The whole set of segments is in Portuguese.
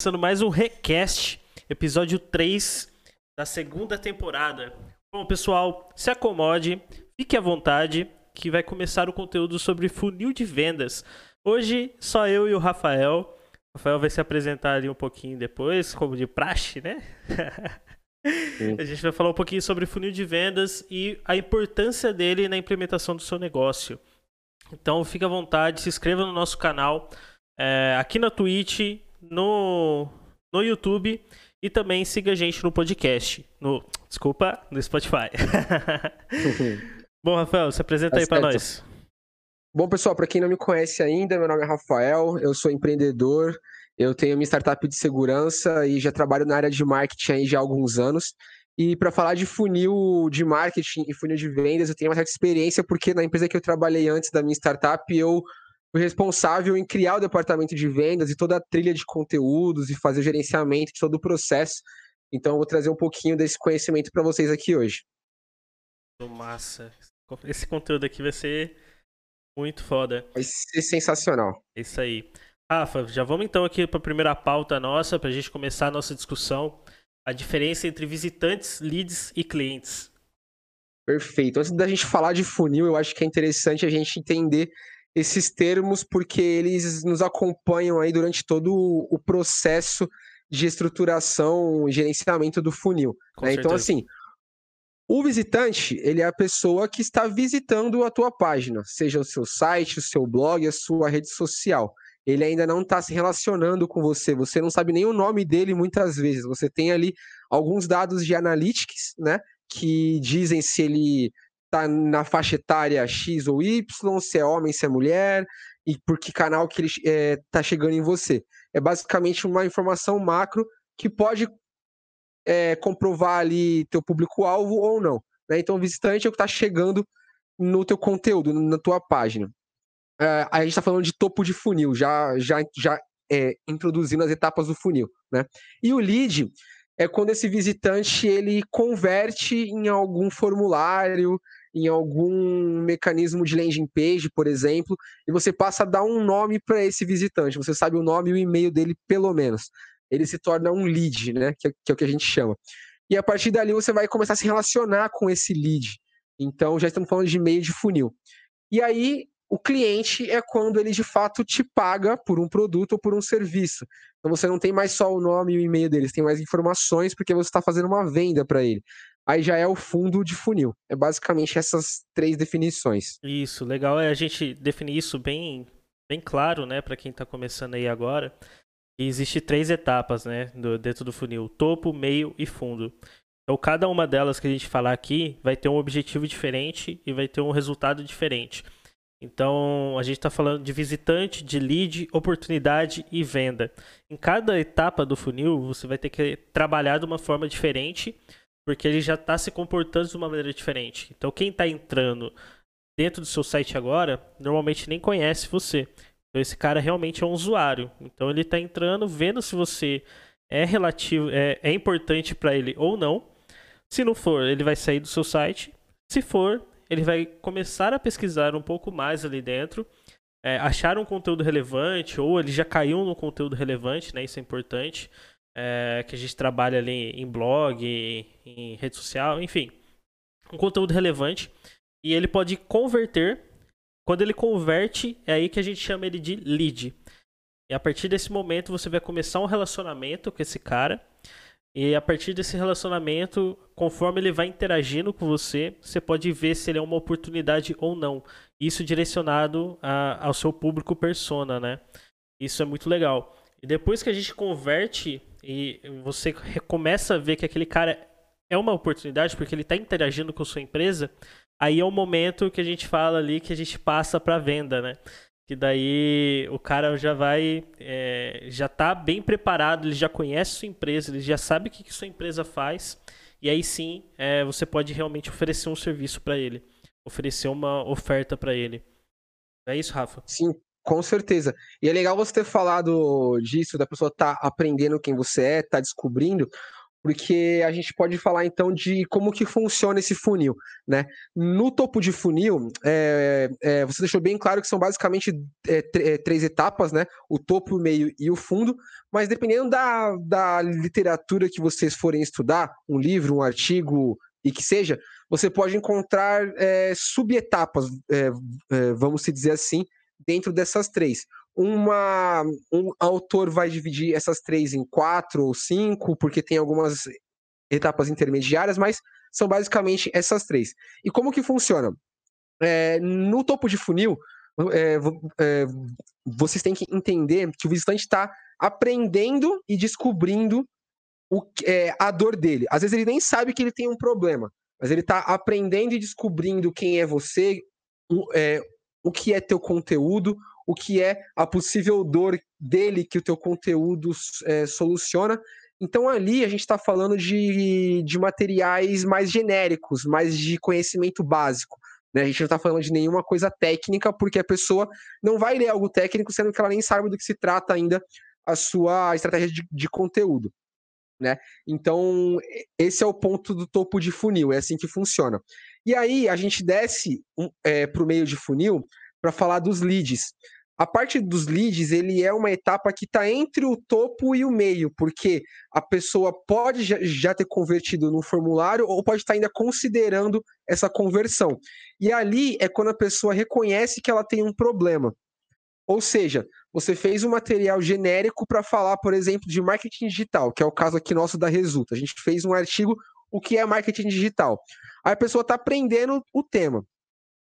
começando mais um Recast, episódio 3 da segunda temporada. Bom, pessoal, se acomode, fique à vontade, que vai começar o conteúdo sobre funil de vendas. Hoje, só eu e o Rafael. O Rafael vai se apresentar ali um pouquinho depois, como de praxe, né? a gente vai falar um pouquinho sobre funil de vendas e a importância dele na implementação do seu negócio. Então, fique à vontade, se inscreva no nosso canal, é, aqui na Twitch, no, no YouTube e também siga a gente no podcast. No, desculpa, no Spotify. Bom, Rafael, se apresenta tá aí para nós. Bom, pessoal, para quem não me conhece ainda, meu nome é Rafael, eu sou empreendedor, eu tenho uma startup de segurança e já trabalho na área de marketing aí já há alguns anos. E para falar de funil de marketing e funil de vendas, eu tenho uma certa experiência, porque na empresa que eu trabalhei antes da minha startup, eu fui responsável em criar o departamento de vendas e toda a trilha de conteúdos e fazer o gerenciamento de todo o processo. Então, eu vou trazer um pouquinho desse conhecimento para vocês aqui hoje. Massa. Esse conteúdo aqui vai ser muito foda. Vai ser sensacional. Isso aí. Rafa, já vamos então aqui para a primeira pauta nossa, para a gente começar a nossa discussão. A diferença entre visitantes, leads e clientes. Perfeito. Antes da gente falar de funil, eu acho que é interessante a gente entender esses termos porque eles nos acompanham aí durante todo o processo de estruturação e gerenciamento do funil. Né? Então, assim, o visitante, ele é a pessoa que está visitando a tua página, seja o seu site, o seu blog, a sua rede social. Ele ainda não está se relacionando com você, você não sabe nem o nome dele muitas vezes. Você tem ali alguns dados de analytics, né, que dizem se ele tá na faixa etária X ou Y, se é homem, se é mulher, e por que canal que ele é, tá chegando em você. É basicamente uma informação macro que pode é, comprovar ali teu público-alvo ou não. Né? Então, o visitante é o que está chegando no teu conteúdo, na tua página. É, a gente está falando de topo de funil, já, já, já é, introduzindo as etapas do funil. Né? E o lead é quando esse visitante ele converte em algum formulário, em algum mecanismo de landing page, por exemplo, e você passa a dar um nome para esse visitante. Você sabe o nome e o e-mail dele, pelo menos. Ele se torna um lead, né? Que é, que é o que a gente chama. E a partir dali você vai começar a se relacionar com esse lead. Então já estamos falando de meio de funil. E aí o cliente é quando ele de fato te paga por um produto ou por um serviço. Então você não tem mais só o nome e o e-mail dele, você tem mais informações porque você está fazendo uma venda para ele. Aí já é o fundo de funil. É basicamente essas três definições. Isso, legal é a gente definir isso bem, bem claro, né, para quem está começando aí agora. E existe três etapas, né, do, dentro do funil: topo, meio e fundo. Então, cada uma delas que a gente falar aqui vai ter um objetivo diferente e vai ter um resultado diferente. Então, a gente está falando de visitante, de lead, oportunidade e venda. Em cada etapa do funil, você vai ter que trabalhar de uma forma diferente, porque ele já está se comportando de uma maneira diferente. Então, quem está entrando dentro do seu site agora, normalmente nem conhece você. Então, esse cara realmente é um usuário. Então, ele está entrando, vendo se você é relativo, é, é importante para ele ou não. Se não for, ele vai sair do seu site. Se for, ele vai começar a pesquisar um pouco mais ali dentro, é, achar um conteúdo relevante, ou ele já caiu no conteúdo relevante, né? Isso é importante. É, que a gente trabalha ali em blog, em rede social, enfim. Um conteúdo relevante. E ele pode converter. Quando ele converte, é aí que a gente chama ele de lead. E a partir desse momento você vai começar um relacionamento com esse cara. E a partir desse relacionamento, conforme ele vai interagindo com você, você pode ver se ele é uma oportunidade ou não. Isso direcionado a, ao seu público persona, né? Isso é muito legal. E depois que a gente converte e você começa a ver que aquele cara é uma oportunidade porque ele está interagindo com a sua empresa, aí é o momento que a gente fala ali que a gente passa para venda, né? que daí o cara já vai, é, já está bem preparado, ele já conhece sua empresa, ele já sabe o que, que sua empresa faz, e aí sim é, você pode realmente oferecer um serviço para ele, oferecer uma oferta para ele. É isso, Rafa? Sim, com certeza. E é legal você ter falado disso, da pessoa estar tá aprendendo quem você é, tá descobrindo, porque a gente pode falar então de como que funciona esse funil, né? No topo de funil, é, é, você deixou bem claro que são basicamente é, é, três etapas, né? O topo, o meio e o fundo, mas dependendo da, da literatura que vocês forem estudar, um livro, um artigo e que seja, você pode encontrar é, subetapas, é, vamos se dizer assim, dentro dessas três uma um autor vai dividir essas três em quatro ou cinco, porque tem algumas etapas intermediárias, mas são basicamente essas três. E como que funciona? É, no topo de funil, é, é, vocês têm que entender que o visitante está aprendendo e descobrindo o, é, a dor dele. Às vezes ele nem sabe que ele tem um problema, mas ele está aprendendo e descobrindo quem é você, o, que é teu conteúdo, o que é a possível dor dele que o teu conteúdo é, soluciona. Então ali a gente está falando de, de materiais mais genéricos, mais de conhecimento básico. Né? A gente não está falando de nenhuma coisa técnica, porque a pessoa não vai ler algo técnico, sendo que ela nem sabe do que se trata ainda a sua estratégia de, de conteúdo. Né? Então, esse é o ponto do topo de funil, é assim que funciona. E aí, a gente desce é, para o meio de funil para falar dos leads. A parte dos leads, ele é uma etapa que está entre o topo e o meio, porque a pessoa pode já ter convertido no formulário ou pode estar tá ainda considerando essa conversão. E ali é quando a pessoa reconhece que ela tem um problema. Ou seja, você fez um material genérico para falar, por exemplo, de marketing digital, que é o caso aqui nosso da Resulta. A gente fez um artigo, o que é marketing digital. Aí a pessoa está aprendendo o tema.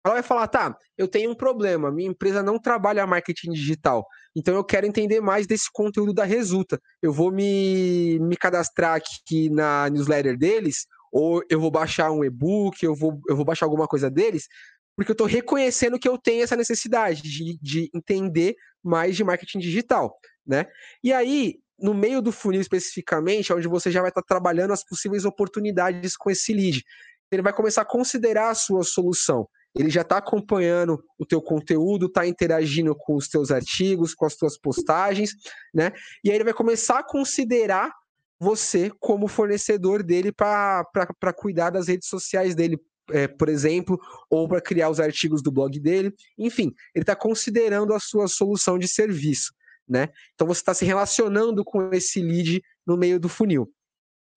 Ela vai falar, tá, eu tenho um problema, minha empresa não trabalha marketing digital, então eu quero entender mais desse conteúdo da Resulta. Eu vou me, me cadastrar aqui na newsletter deles, ou eu vou baixar um e-book, eu vou, eu vou baixar alguma coisa deles, porque eu estou reconhecendo que eu tenho essa necessidade de, de entender mais de marketing digital, né? E aí, no meio do funil especificamente, onde você já vai estar trabalhando as possíveis oportunidades com esse lead, ele vai começar a considerar a sua solução ele já está acompanhando o teu conteúdo, está interagindo com os teus artigos, com as tuas postagens, né? E aí ele vai começar a considerar você como fornecedor dele para cuidar das redes sociais dele, é, por exemplo, ou para criar os artigos do blog dele. Enfim, ele está considerando a sua solução de serviço, né? Então você está se relacionando com esse lead no meio do funil.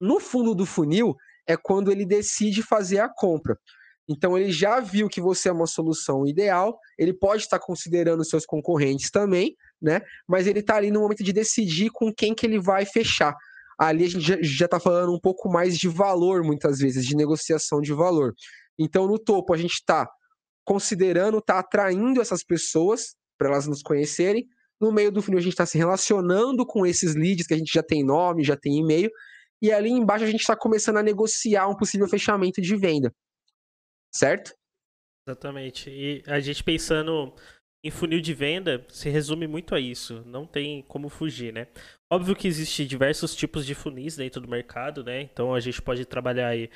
No fundo do funil é quando ele decide fazer a compra. Então ele já viu que você é uma solução ideal, ele pode estar considerando seus concorrentes também, né? Mas ele está ali no momento de decidir com quem que ele vai fechar. Ali a gente já está falando um pouco mais de valor, muitas vezes, de negociação de valor. Então, no topo, a gente está considerando, está atraindo essas pessoas para elas nos conhecerem. No meio do funil, a gente está se relacionando com esses leads que a gente já tem nome, já tem e-mail. E ali embaixo, a gente está começando a negociar um possível fechamento de venda certo? Exatamente. E a gente pensando em funil de venda se resume muito a isso. Não tem como fugir, né? Óbvio que existe diversos tipos de funis dentro do mercado, né? Então a gente pode trabalhar aí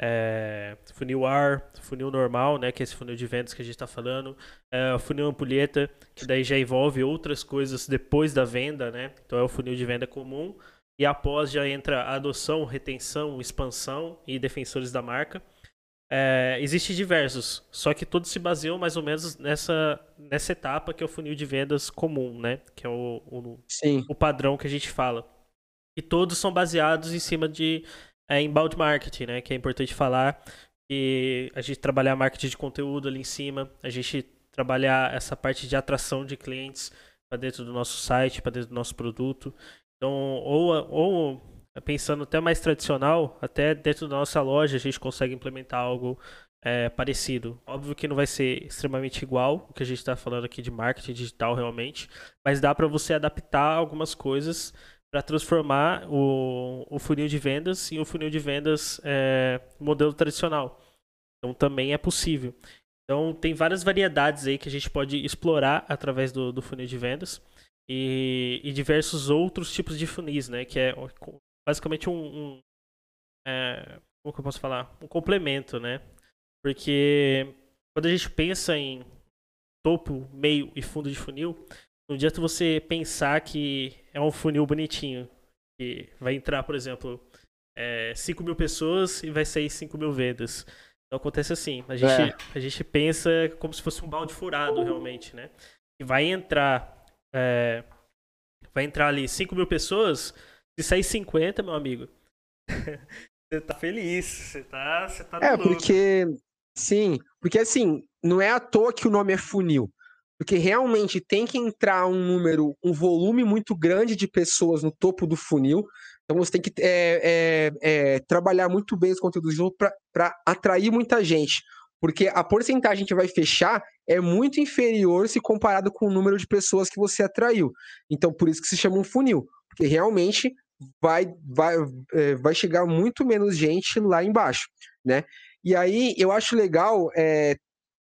é, funil ar, funil normal, né? Que é esse funil de vendas que a gente está falando. É, funil ampulheta, que daí já envolve outras coisas depois da venda, né? Então é o funil de venda comum. E após já entra adoção, retenção, expansão e defensores da marca. É, Existem diversos, só que todos se baseiam mais ou menos nessa, nessa etapa que é o funil de vendas comum, né? Que é o, o, o padrão que a gente fala. E todos são baseados em cima de é, inbound marketing, né? Que é importante falar que a gente trabalhar marketing de conteúdo ali em cima, a gente trabalhar essa parte de atração de clientes para dentro do nosso site, para dentro do nosso produto. Então, ou, ou pensando até mais tradicional, até dentro da nossa loja a gente consegue implementar algo é, parecido. Óbvio que não vai ser extremamente igual o que a gente está falando aqui de marketing digital realmente, mas dá para você adaptar algumas coisas para transformar o, o, funil de vendas em um funil de vendas é, modelo tradicional. Então também é possível. Então tem várias variedades aí que a gente pode explorar através do, do funil de vendas e, e diversos outros tipos de funis, né? Que é basicamente um, um é, como que eu posso falar? Um complemento, né? Porque quando a gente pensa em topo, meio e fundo de funil, não adianta você pensar que é um funil bonitinho, que vai entrar, por exemplo, é, 5 mil pessoas e vai sair 5 mil vendas. Então acontece assim, a gente, é. a gente pensa como se fosse um balde furado realmente, né? E vai entrar, é, vai entrar ali 5 mil pessoas, se sair 50, meu amigo, você tá feliz, você tá, você tá É, porque, sim, porque assim, não é à toa que o nome é funil. Porque realmente tem que entrar um número, um volume muito grande de pessoas no topo do funil. Então você tem que é, é, é, trabalhar muito bem os conteúdos do jogo para atrair muita gente. Porque a porcentagem que vai fechar é muito inferior se comparado com o número de pessoas que você atraiu. Então, por isso que se chama um funil. Porque realmente vai, vai, é, vai chegar muito menos gente lá embaixo, né? E aí eu acho legal é,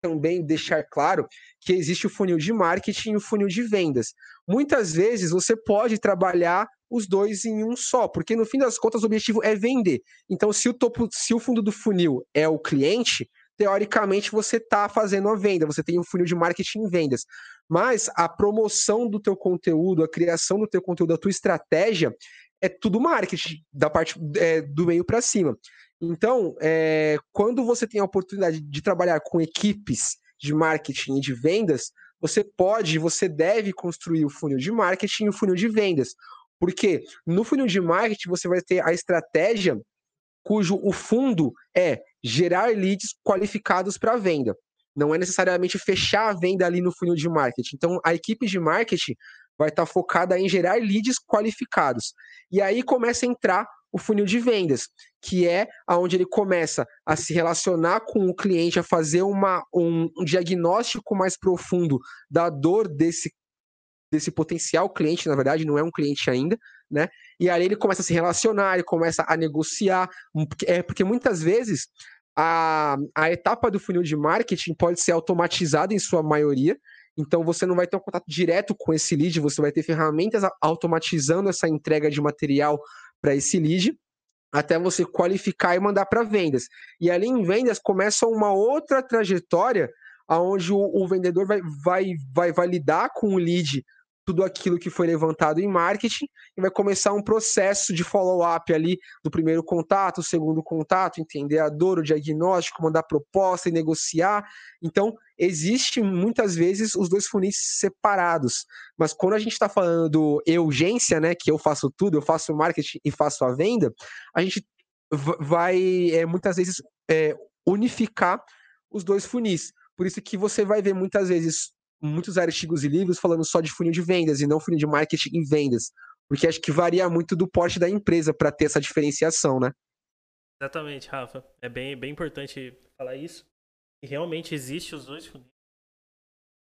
também deixar claro que existe o funil de marketing e o funil de vendas. Muitas vezes você pode trabalhar os dois em um só, porque no fim das contas o objetivo é vender. Então, se o topo, se o fundo do funil é o cliente, teoricamente você está fazendo a venda, você tem um funil de marketing e vendas. Mas a promoção do teu conteúdo, a criação do teu conteúdo, a tua estratégia é tudo marketing, da parte é, do meio para cima. Então, é, quando você tem a oportunidade de trabalhar com equipes de marketing e de vendas, você pode, você deve construir o funil de marketing e o funil de vendas. Porque no funil de marketing você vai ter a estratégia cujo o fundo é gerar leads qualificados para venda. Não é necessariamente fechar a venda ali no funil de marketing. Então, a equipe de marketing vai estar tá focada em gerar leads qualificados. E aí começa a entrar o funil de vendas, que é aonde ele começa a se relacionar com o cliente, a fazer uma, um, um diagnóstico mais profundo da dor desse desse potencial cliente, na verdade, não é um cliente ainda, né? E aí ele começa a se relacionar, ele começa a negociar, é porque muitas vezes a, a etapa do funil de marketing pode ser automatizada em sua maioria, então você não vai ter um contato direto com esse lead, você vai ter ferramentas automatizando essa entrega de material para esse lead até você qualificar e mandar para vendas. E ali em vendas começa uma outra trajetória aonde o, o vendedor vai, vai, vai, vai lidar com o lead tudo aquilo que foi levantado em marketing e vai começar um processo de follow-up ali do primeiro contato, segundo contato, entender a dor, o diagnóstico, mandar proposta e negociar. Então, existe muitas vezes os dois funis separados. Mas quando a gente está falando urgência, né, que eu faço tudo, eu faço marketing e faço a venda, a gente vai é, muitas vezes é, unificar os dois funis. Por isso que você vai ver muitas vezes muitos artigos e livros falando só de funil de vendas e não funil de marketing e vendas. Porque acho que varia muito do porte da empresa para ter essa diferenciação, né? Exatamente, Rafa. É bem, bem importante falar isso. E realmente existe os dois funis.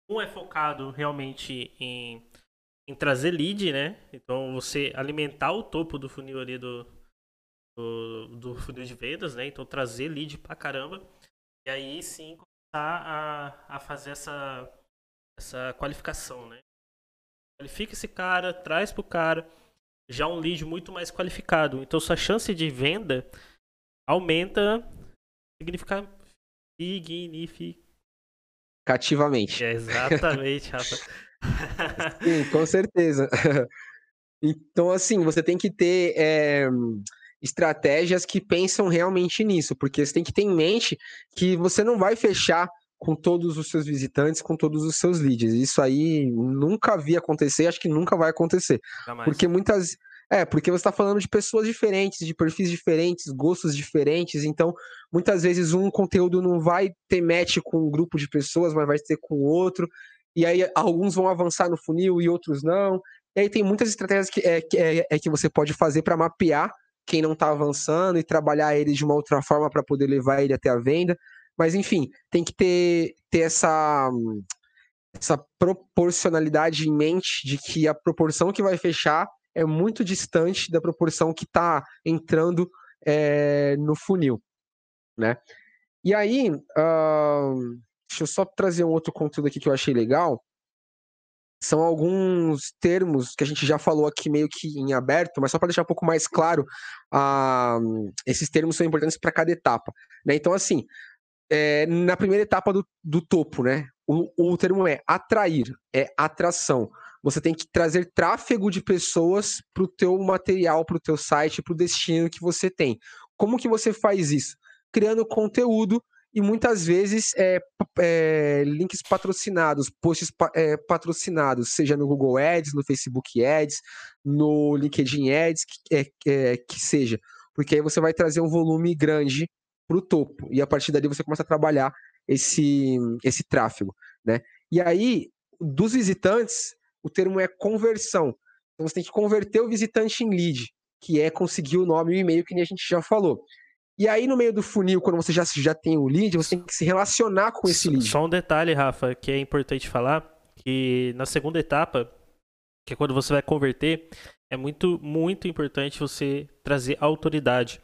Um é focado realmente em, em trazer lead, né? Então você alimentar o topo do funil ali do, do, do funil de vendas, né? Então trazer lead pra caramba. E aí sim começar a, a fazer essa essa qualificação, né? Qualifica esse cara, traz pro cara já um lead muito mais qualificado. Então sua chance de venda aumenta significa significativamente. É, exatamente, Rafa. Sim, com certeza. Então, assim, você tem que ter é, estratégias que pensam realmente nisso, porque você tem que ter em mente que você não vai fechar com todos os seus visitantes, com todos os seus leads. Isso aí nunca vi acontecer, acho que nunca vai acontecer. Porque muitas. É, porque você está falando de pessoas diferentes, de perfis diferentes, gostos diferentes, então muitas vezes um conteúdo não vai ter match com um grupo de pessoas, mas vai ter com outro, e aí alguns vão avançar no funil e outros não. E aí tem muitas estratégias que, é, que, é, é que você pode fazer para mapear quem não está avançando e trabalhar ele de uma outra forma para poder levar ele até a venda. Mas, enfim, tem que ter, ter essa, essa proporcionalidade em mente de que a proporção que vai fechar é muito distante da proporção que está entrando é, no funil, né? E aí, uh, deixa eu só trazer um outro conteúdo aqui que eu achei legal. São alguns termos que a gente já falou aqui meio que em aberto, mas só para deixar um pouco mais claro, uh, esses termos são importantes para cada etapa. Né? Então, assim, é, na primeira etapa do, do topo, né? O, o termo é atrair, é atração. você tem que trazer tráfego de pessoas para o teu material, para o teu site, para o destino que você tem. Como que você faz isso? Criando conteúdo e muitas vezes é, é, links patrocinados, posts é, patrocinados, seja no Google Ads, no Facebook Ads, no LinkedIn Ads, que, é, é, que seja. Porque aí você vai trazer um volume grande para o topo. E a partir dali você começa a trabalhar esse, esse tráfego. Né? E aí, dos visitantes, o termo é conversão. Então você tem que converter o visitante em lead, que é conseguir o nome e o e-mail, que nem a gente já falou. E aí, no meio do funil, quando você já, já tem o lead, você tem que se relacionar com esse lead. Só um detalhe, Rafa, que é importante falar, que na segunda etapa, que é quando você vai converter, é muito, muito importante você trazer autoridade.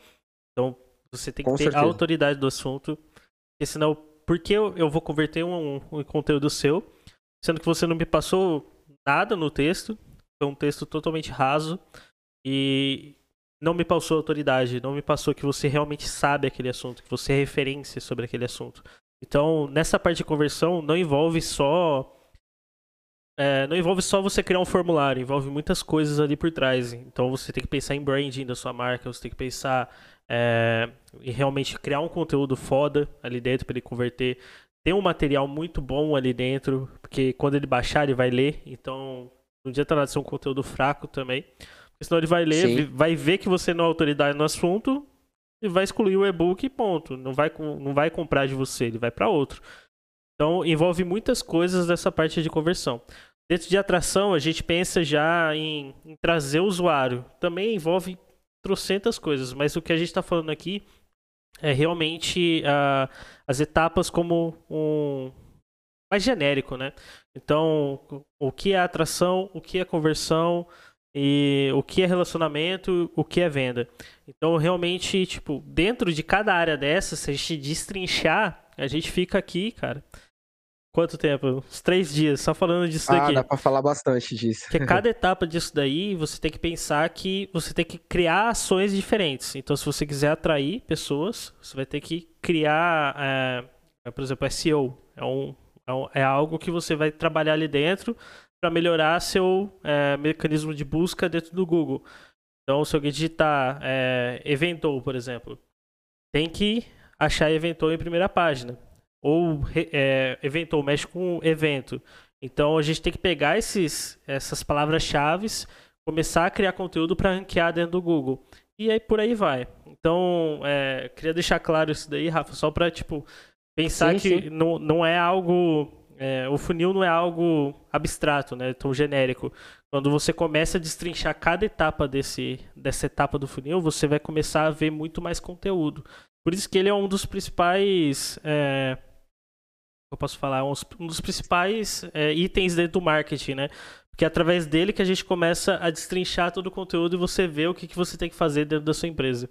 Então, você tem que com ter certeza. autoridade do assunto, porque senão, por que eu, eu vou converter um, um conteúdo seu, sendo que você não me passou nada no texto, foi um texto totalmente raso, e não me passou autoridade, não me passou que você realmente sabe aquele assunto, que você é referência sobre aquele assunto. Então, nessa parte de conversão, não envolve só. É, não envolve só você criar um formulário, envolve muitas coisas ali por trás. Então, você tem que pensar em branding da sua marca, você tem que pensar é, em realmente criar um conteúdo foda ali dentro para ele converter. Tem um material muito bom ali dentro, porque quando ele baixar, ele vai ler. Então, não adianta nada ser um conteúdo fraco também. Senão ele vai ler, Sim. vai ver que você não é autoridade no assunto e vai excluir o e-book e ponto. Não vai, não vai comprar de você, ele vai para outro. Então envolve muitas coisas dessa parte de conversão. Dentro de atração, a gente pensa já em, em trazer o usuário. Também envolve trocentas coisas, mas o que a gente está falando aqui é realmente uh, as etapas como um mais genérico, né? Então, o que é atração, o que é conversão, e o que é relacionamento, o que é venda. Então, realmente, tipo, dentro de cada área dessa, se a gente destrinchar, a gente fica aqui, cara. Quanto tempo? Uns três dias, só falando disso ah, daqui. Ah, dá pra falar bastante disso. Porque cada etapa disso daí, você tem que pensar que você tem que criar ações diferentes. Então, se você quiser atrair pessoas, você vai ter que criar, é, por exemplo, SEO. É, um, é, um, é algo que você vai trabalhar ali dentro para melhorar seu é, mecanismo de busca dentro do Google. Então, se alguém digitar é, Eventou, por exemplo, tem que achar Eventou em primeira página. Ou é, Eventou mexe com evento. Então, a gente tem que pegar esses, essas palavras-chave, começar a criar conteúdo para ranquear dentro do Google. E aí por aí vai. Então, é, queria deixar claro isso daí, Rafa, só para tipo, pensar sim, que sim. Não, não é algo é, o funil não é algo abstrato, né, tão genérico. Quando você começa a destrinchar cada etapa desse, dessa etapa do funil, você vai começar a ver muito mais conteúdo. Por isso que ele é um dos principais. É, eu posso falar, um, dos principais é, itens dentro do marketing, né? Porque é através dele que a gente começa a destrinchar todo o conteúdo e você vê o que, que você tem que fazer dentro da sua empresa.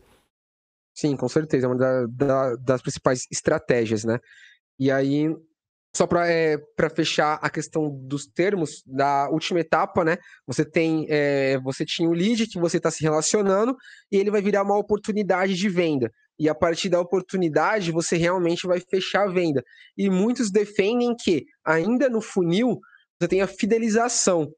Sim, com certeza. É uma da, da, das principais estratégias, né? E aí, só para é, fechar a questão dos termos da última etapa, né? Você tem, é, você tinha o lead que você está se relacionando e ele vai virar uma oportunidade de venda. E a partir da oportunidade você realmente vai fechar a venda. E muitos defendem que ainda no funil você tem a fidelização.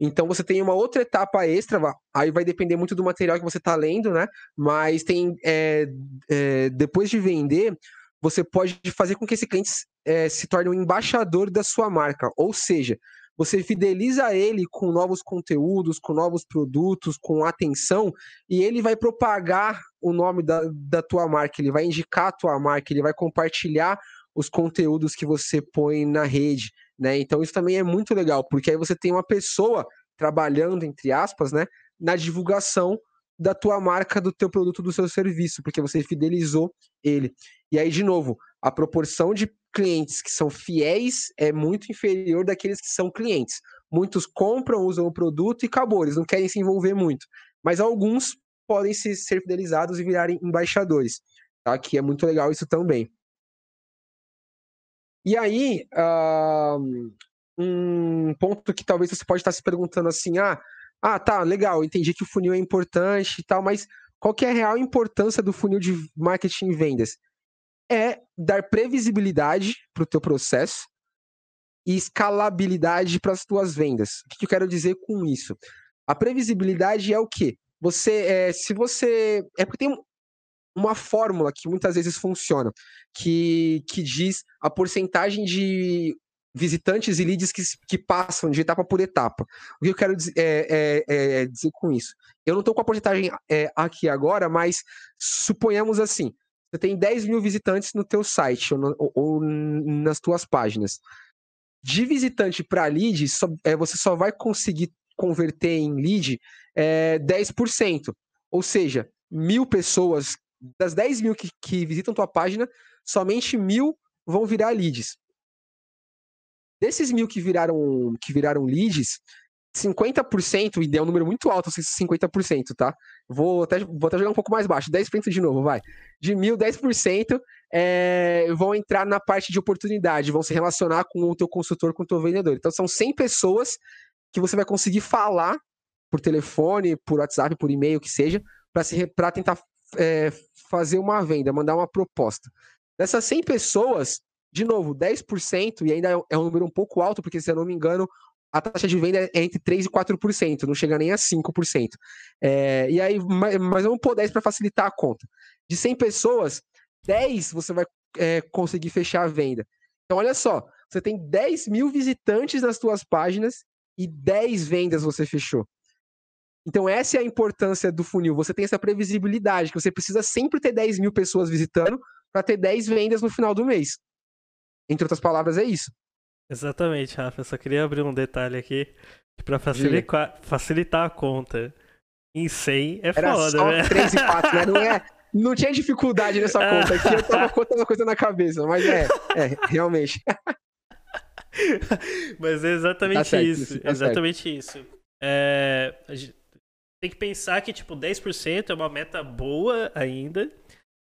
Então você tem uma outra etapa extra, aí vai depender muito do material que você está lendo, né? Mas tem é, é, depois de vender, você pode fazer com que esse cliente é, se torne um embaixador da sua marca. Ou seja, você fideliza ele com novos conteúdos, com novos produtos, com atenção, e ele vai propagar o nome da, da tua marca, ele vai indicar a tua marca, ele vai compartilhar os conteúdos que você põe na rede, né? Então isso também é muito legal, porque aí você tem uma pessoa trabalhando, entre aspas, né, na divulgação da tua marca, do teu produto, do seu serviço, porque você fidelizou ele. E aí, de novo, a proporção de clientes que são fiéis é muito inferior daqueles que são clientes. Muitos compram, usam o produto e acabou, eles não querem se envolver muito. Mas alguns podem se, ser fidelizados e virarem embaixadores, tá? Que é muito legal isso também. E aí, uh, um ponto que talvez você pode estar se perguntando assim, ah, ah, tá, legal, entendi que o funil é importante e tal, mas qual que é a real importância do funil de marketing e vendas? É dar previsibilidade para o teu processo e escalabilidade para as tuas vendas. O que eu quero dizer com isso? A previsibilidade é o quê? Você, é, se você. É porque tem uma fórmula que muitas vezes funciona, que, que diz a porcentagem de visitantes e leads que, que passam de etapa por etapa. O que eu quero dizer, é, é, é dizer com isso? Eu não estou com a porcentagem é, aqui agora, mas suponhamos assim, você tem 10 mil visitantes no teu site ou, no, ou nas tuas páginas. De visitante para lead, só, é, você só vai conseguir converter em lead é, 10%. Ou seja, mil pessoas, das 10 mil que, que visitam tua página, somente mil vão virar leads. Desses mil que viraram, que viraram leads, 50%, e é um número muito alto, 50%, tá? Vou até, vou até jogar um pouco mais baixo, 10% de novo, vai. De mil, 10% é, vão entrar na parte de oportunidade, vão se relacionar com o teu consultor, com o teu vendedor. Então são 100 pessoas que você vai conseguir falar por telefone, por WhatsApp, por e-mail, que seja, para tentar é, fazer uma venda, mandar uma proposta. Dessas 100 pessoas, de novo, 10%, e ainda é um número um pouco alto, porque se eu não me engano, a taxa de venda é entre 3% e 4%, não chega nem a 5%. É, e aí, mas vamos pôr 10 para facilitar a conta. De 100 pessoas, 10 você vai é, conseguir fechar a venda. Então, olha só, você tem 10 mil visitantes nas suas páginas e 10 vendas você fechou. Então, essa é a importância do funil. Você tem essa previsibilidade, que você precisa sempre ter 10 mil pessoas visitando para ter 10 vendas no final do mês. Entre outras palavras, é isso. Exatamente, Rafa. Eu só queria abrir um detalhe aqui para facilitar, facilitar a conta. Em 100 é Era foda, só né? 3 e 4, né? Não, é, não tinha dificuldade nessa conta aqui. Eu tava contando a coisa na cabeça, mas é, é realmente. mas é exatamente tá certo, isso. Tá exatamente certo. isso. É, tem que pensar que, tipo, 10% é uma meta boa ainda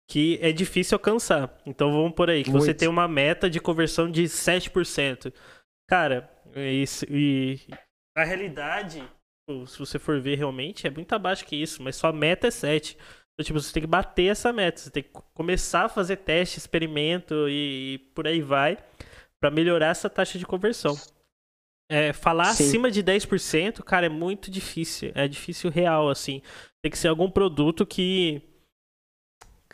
que é difícil alcançar. Então vamos por aí, que Muito. você tem uma meta de conversão de 7%. Cara, isso, e a realidade, se você for ver realmente, é muito abaixo que isso, mas sua meta é 7%. Então, tipo, você tem que bater essa meta, você tem que começar a fazer teste, experimento e, e por aí vai, para melhorar essa taxa de conversão. É, falar Sim. acima de 10%, cara, é muito difícil. É difícil real, assim. Tem que ser algum produto que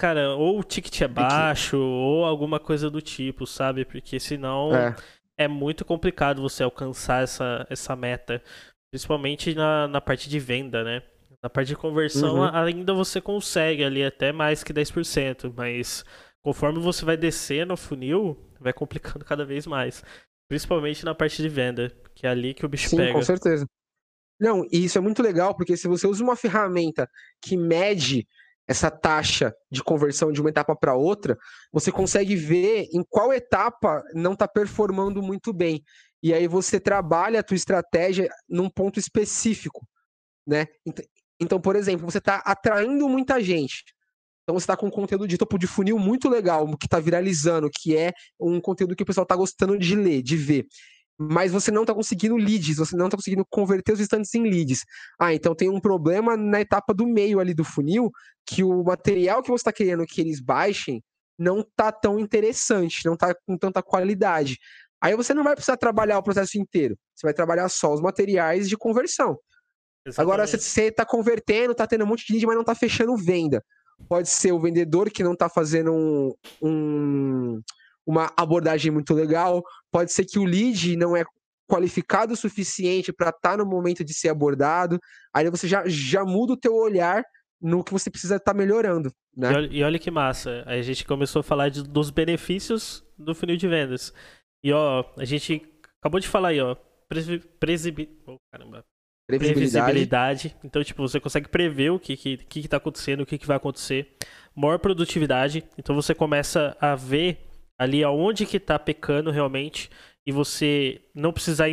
cara, ou o ticket é baixo, ou alguma coisa do tipo, sabe? Porque senão é, é muito complicado você alcançar essa, essa meta. Principalmente na, na parte de venda, né? Na parte de conversão, uhum. ainda você consegue ali até mais que 10%, mas conforme você vai descer no funil, vai complicando cada vez mais. Principalmente na parte de venda, que é ali que o bicho Sim, pega. com certeza. Não, e isso é muito legal, porque se você usa uma ferramenta que mede essa taxa de conversão de uma etapa para outra, você consegue ver em qual etapa não está performando muito bem. E aí você trabalha a tua estratégia num ponto específico, né? Então, por exemplo, você está atraindo muita gente. Então você está com um conteúdo de topo de funil muito legal, que está viralizando, que é um conteúdo que o pessoal está gostando de ler, de ver mas você não está conseguindo leads, você não está conseguindo converter os instantes em leads. Ah, então tem um problema na etapa do meio ali do funil, que o material que você está querendo que eles baixem não está tão interessante, não está com tanta qualidade. Aí você não vai precisar trabalhar o processo inteiro, você vai trabalhar só os materiais de conversão. Exatamente. Agora, você está convertendo, está tendo um monte de lead, mas não está fechando venda. Pode ser o vendedor que não está fazendo um, um uma abordagem muito legal. Pode ser que o lead não é qualificado o suficiente para estar tá no momento de ser abordado. Aí você já, já muda o teu olhar no que você precisa estar tá melhorando. Né? E, olha, e, olha, que massa. Aí a gente começou a falar de, dos benefícios do funil de vendas. E ó, a gente acabou de falar aí, ó. Presi, oh, caramba. Previsibilidade. Então, tipo, você consegue prever o que, que, que, que tá acontecendo, o que, que vai acontecer. Maior produtividade. Então você começa a ver ali aonde que tá pecando realmente e você não precisar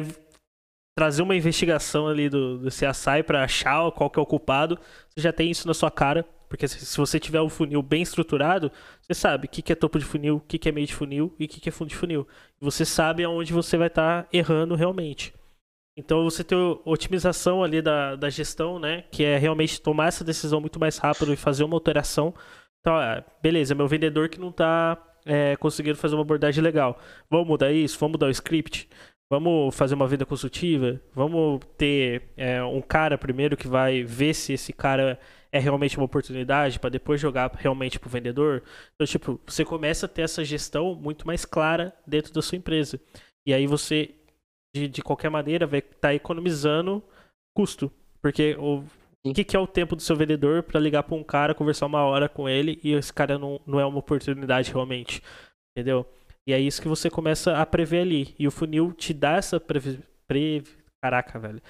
trazer uma investigação ali do, do CSI para achar qual que é o culpado, você já tem isso na sua cara, porque se, se você tiver um funil bem estruturado, você sabe o que, que é topo de funil, o que, que é meio de funil e o que, que é fundo de funil. Você sabe aonde você vai estar tá errando realmente. Então você tem otimização ali da, da gestão, né? Que é realmente tomar essa decisão muito mais rápido e fazer uma alteração. Então, beleza, meu vendedor que não está é, conseguiram fazer uma abordagem legal. Vamos mudar isso? Vamos mudar o script? Vamos fazer uma venda consultiva? Vamos ter é, um cara primeiro que vai ver se esse cara é realmente uma oportunidade para depois jogar realmente pro vendedor? Então, tipo, você começa a ter essa gestão muito mais clara dentro da sua empresa. E aí você, de, de qualquer maneira, vai estar tá economizando custo. Porque o, o que, que, é o tempo do seu vendedor para ligar para um cara, conversar uma hora com ele e esse cara não, não é uma oportunidade realmente? Entendeu? E é isso que você começa a prever ali. E o funil te dá essa previ... Previ... Caraca, velho.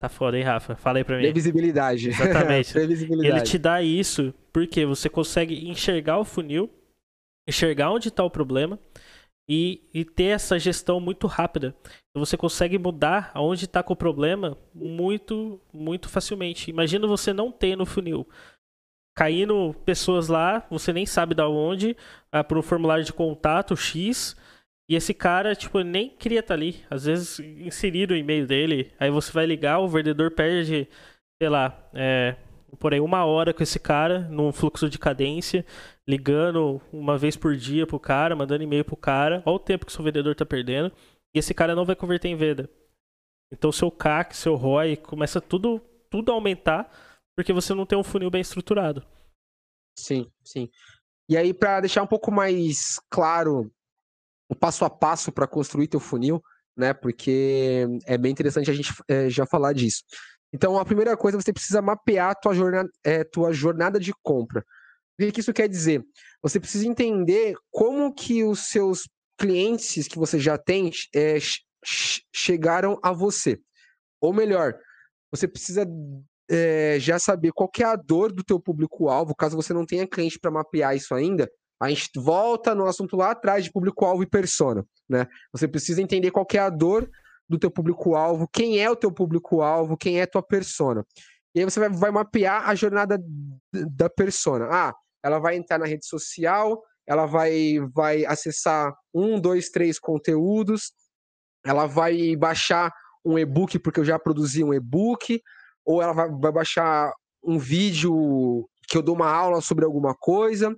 Tá foda, hein, Rafa? Fala aí pra mim. Previsibilidade. Exatamente. Previsibilidade. Ele te dá isso porque você consegue enxergar o funil, enxergar onde está o problema e, e ter essa gestão muito rápida. Então você consegue mudar aonde está com o problema muito, muito facilmente. Imagina você não ter no funil caindo pessoas lá, você nem sabe da onde, ah, por um formulário de contato X, e esse cara, tipo, nem queria estar tá ali. Às vezes inserido o e-mail dele, aí você vai ligar, o vendedor perde, sei lá, é, por aí uma hora com esse cara, num fluxo de cadência, ligando uma vez por dia pro cara, mandando e-mail pro cara, olha o tempo que seu vendedor tá perdendo, e esse cara não vai converter em venda. Então seu CAC, seu ROI, começa tudo, tudo a aumentar porque você não tem um funil bem estruturado. Sim, sim. E aí, para deixar um pouco mais claro o passo a passo para construir teu funil, né? Porque é bem interessante a gente é, já falar disso. Então, a primeira coisa, você precisa mapear a tua jornada, é, tua jornada de compra. O que isso quer dizer? Você precisa entender como que os seus clientes que você já tem é, chegaram a você. Ou melhor, você precisa é, já saber qual é a dor do teu público-alvo, caso você não tenha cliente para mapear isso ainda, a gente volta no assunto lá atrás de público-alvo e persona, né? Você precisa entender qual é a dor do teu público-alvo, quem é o teu público-alvo, quem é a tua persona. E aí você vai, vai mapear a jornada da persona. Ah, ela vai entrar na rede social, ela vai, vai acessar um, dois, três conteúdos, ela vai baixar um e-book porque eu já produzi um e-book, ou ela vai, vai baixar um vídeo que eu dou uma aula sobre alguma coisa,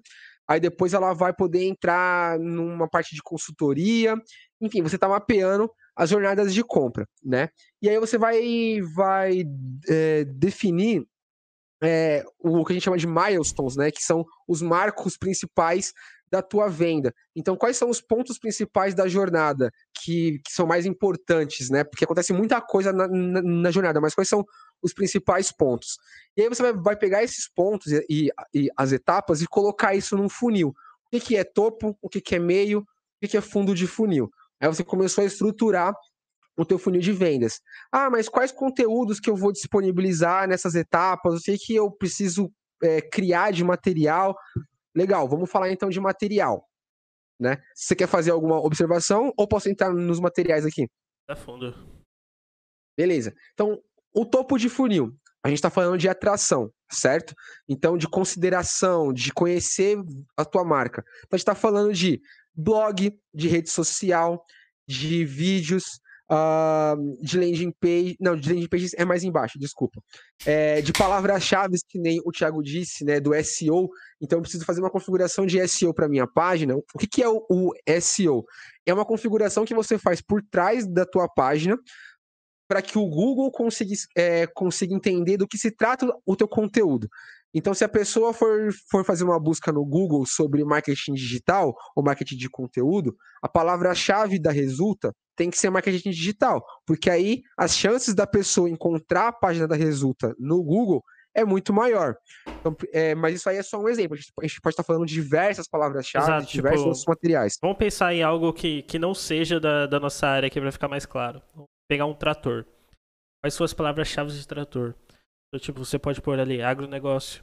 aí depois ela vai poder entrar numa parte de consultoria, enfim, você está mapeando as jornadas de compra, né? E aí você vai, vai é, definir é, o que a gente chama de milestones, né? Que são os marcos principais da tua venda. Então, quais são os pontos principais da jornada que, que são mais importantes, né? Porque acontece muita coisa na, na, na, jornada, mas quais são os principais pontos? E aí você vai, vai pegar esses pontos e, e, e, as etapas e colocar isso num funil. O que, que é topo, o que, que é meio, o que, que é fundo de funil. Aí você começou a estruturar o teu funil de vendas. Ah, mas quais conteúdos que eu vou disponibilizar nessas etapas? O que, que eu preciso é, criar de material? Legal, vamos falar então de material. Né? Você quer fazer alguma observação ou posso entrar nos materiais aqui? Tá fundo. Beleza. Então, o topo de funil. A gente está falando de atração, certo? Então, de consideração, de conhecer a tua marca. Então, a gente está falando de blog, de rede social, de vídeos, uh, de landing page. Não, de landing page é mais embaixo, desculpa. É, de palavras-chave, que nem o Thiago disse, né? Do SEO. Então eu preciso fazer uma configuração de SEO para minha página. O que, que é o, o SEO? É uma configuração que você faz por trás da tua página para que o Google consiga, é, consiga entender do que se trata o teu conteúdo. Então, se a pessoa for, for fazer uma busca no Google sobre marketing digital ou marketing de conteúdo, a palavra-chave da Resulta tem que ser marketing digital, porque aí as chances da pessoa encontrar a página da Resulta no Google é muito maior. Então, é, mas isso aí é só um exemplo. A gente, a gente pode estar falando de diversas palavras-chave, de diversos tipo, outros materiais. Vamos pensar em algo que, que não seja da, da nossa área aqui para ficar mais claro. Vamos pegar um trator. Quais são as palavras-chave de trator? Então, tipo, você pode pôr ali agronegócio,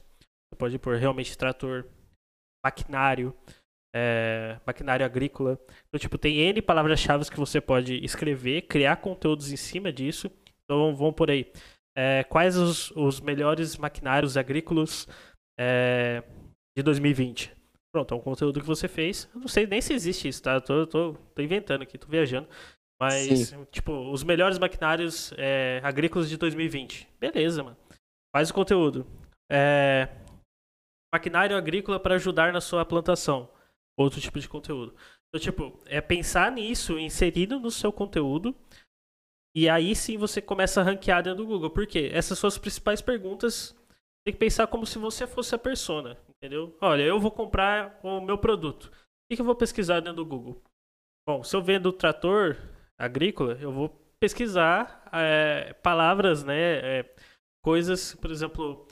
você pode pôr realmente trator, maquinário, é, maquinário agrícola. Então, tipo, tem N palavras-chave que você pode escrever, criar conteúdos em cima disso. Então, vamos por aí. É, quais os, os, melhores maquinários agrícolas é, de 2020? Pronto, é um conteúdo que você fez. Eu não sei nem se existe isso, tá? Eu tô, tô, tô inventando aqui, tô viajando. Mas, Sim. tipo, os melhores maquinários é, agrícolas de 2020. Beleza, mano. Faz o conteúdo. É, maquinário agrícola para ajudar na sua plantação. Outro tipo de conteúdo. Então, tipo, é pensar nisso inserido no seu conteúdo E aí sim você começa a ranquear dentro do Google. Por quê? Essas são as principais perguntas. Tem que pensar como se você fosse a persona, entendeu? Olha, eu vou comprar o meu produto. O que eu vou pesquisar dentro do Google? Bom, se eu vendo trator agrícola, eu vou pesquisar é, palavras, né? É, coisas, por exemplo,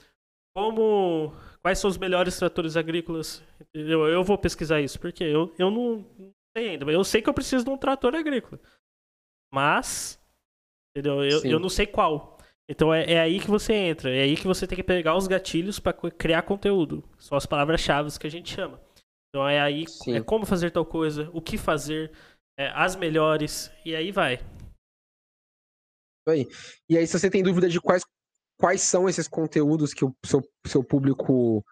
como quais são os melhores tratores agrícolas. Eu, eu vou pesquisar isso, porque eu, eu não, não sei ainda. Eu sei que eu preciso de um trator agrícola. Mas, entendeu? Eu, eu não sei qual. Então é, é, aí que você entra. É aí que você tem que pegar os gatilhos para criar conteúdo. São as palavras-chave que a gente chama. Então é aí é como fazer tal coisa, o que fazer, é, as melhores, e aí vai. Aí. E aí, se você tem dúvida de quais, quais são esses conteúdos que o seu, seu público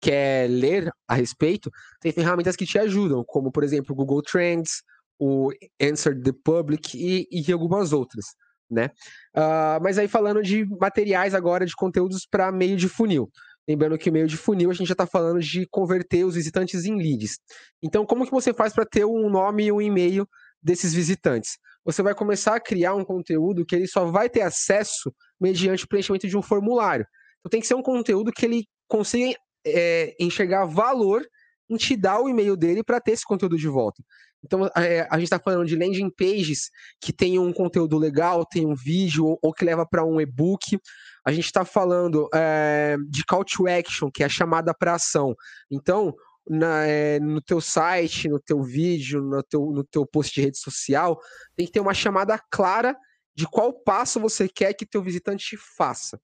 quer ler a respeito, tem ferramentas que te ajudam, como, por exemplo, o Google Trends, o Answer the Public e, e algumas outras, né? Uh, mas aí falando de materiais agora, de conteúdos para meio de funil. Lembrando que meio de funil a gente já está falando de converter os visitantes em leads. Então, como que você faz para ter um nome e um e-mail desses visitantes? Você vai começar a criar um conteúdo que ele só vai ter acesso mediante o preenchimento de um formulário. Então, tem que ser um conteúdo que ele consiga é, enxergar valor em te dar o e-mail dele para ter esse conteúdo de volta. Então, é, a gente está falando de landing pages que tem um conteúdo legal, tem um vídeo, ou, ou que leva para um e-book. A gente está falando é, de call to action, que é a chamada para ação. Então, na, é, no teu site, no teu vídeo, no teu, no teu post de rede social, tem que ter uma chamada clara de qual passo você quer que teu visitante faça.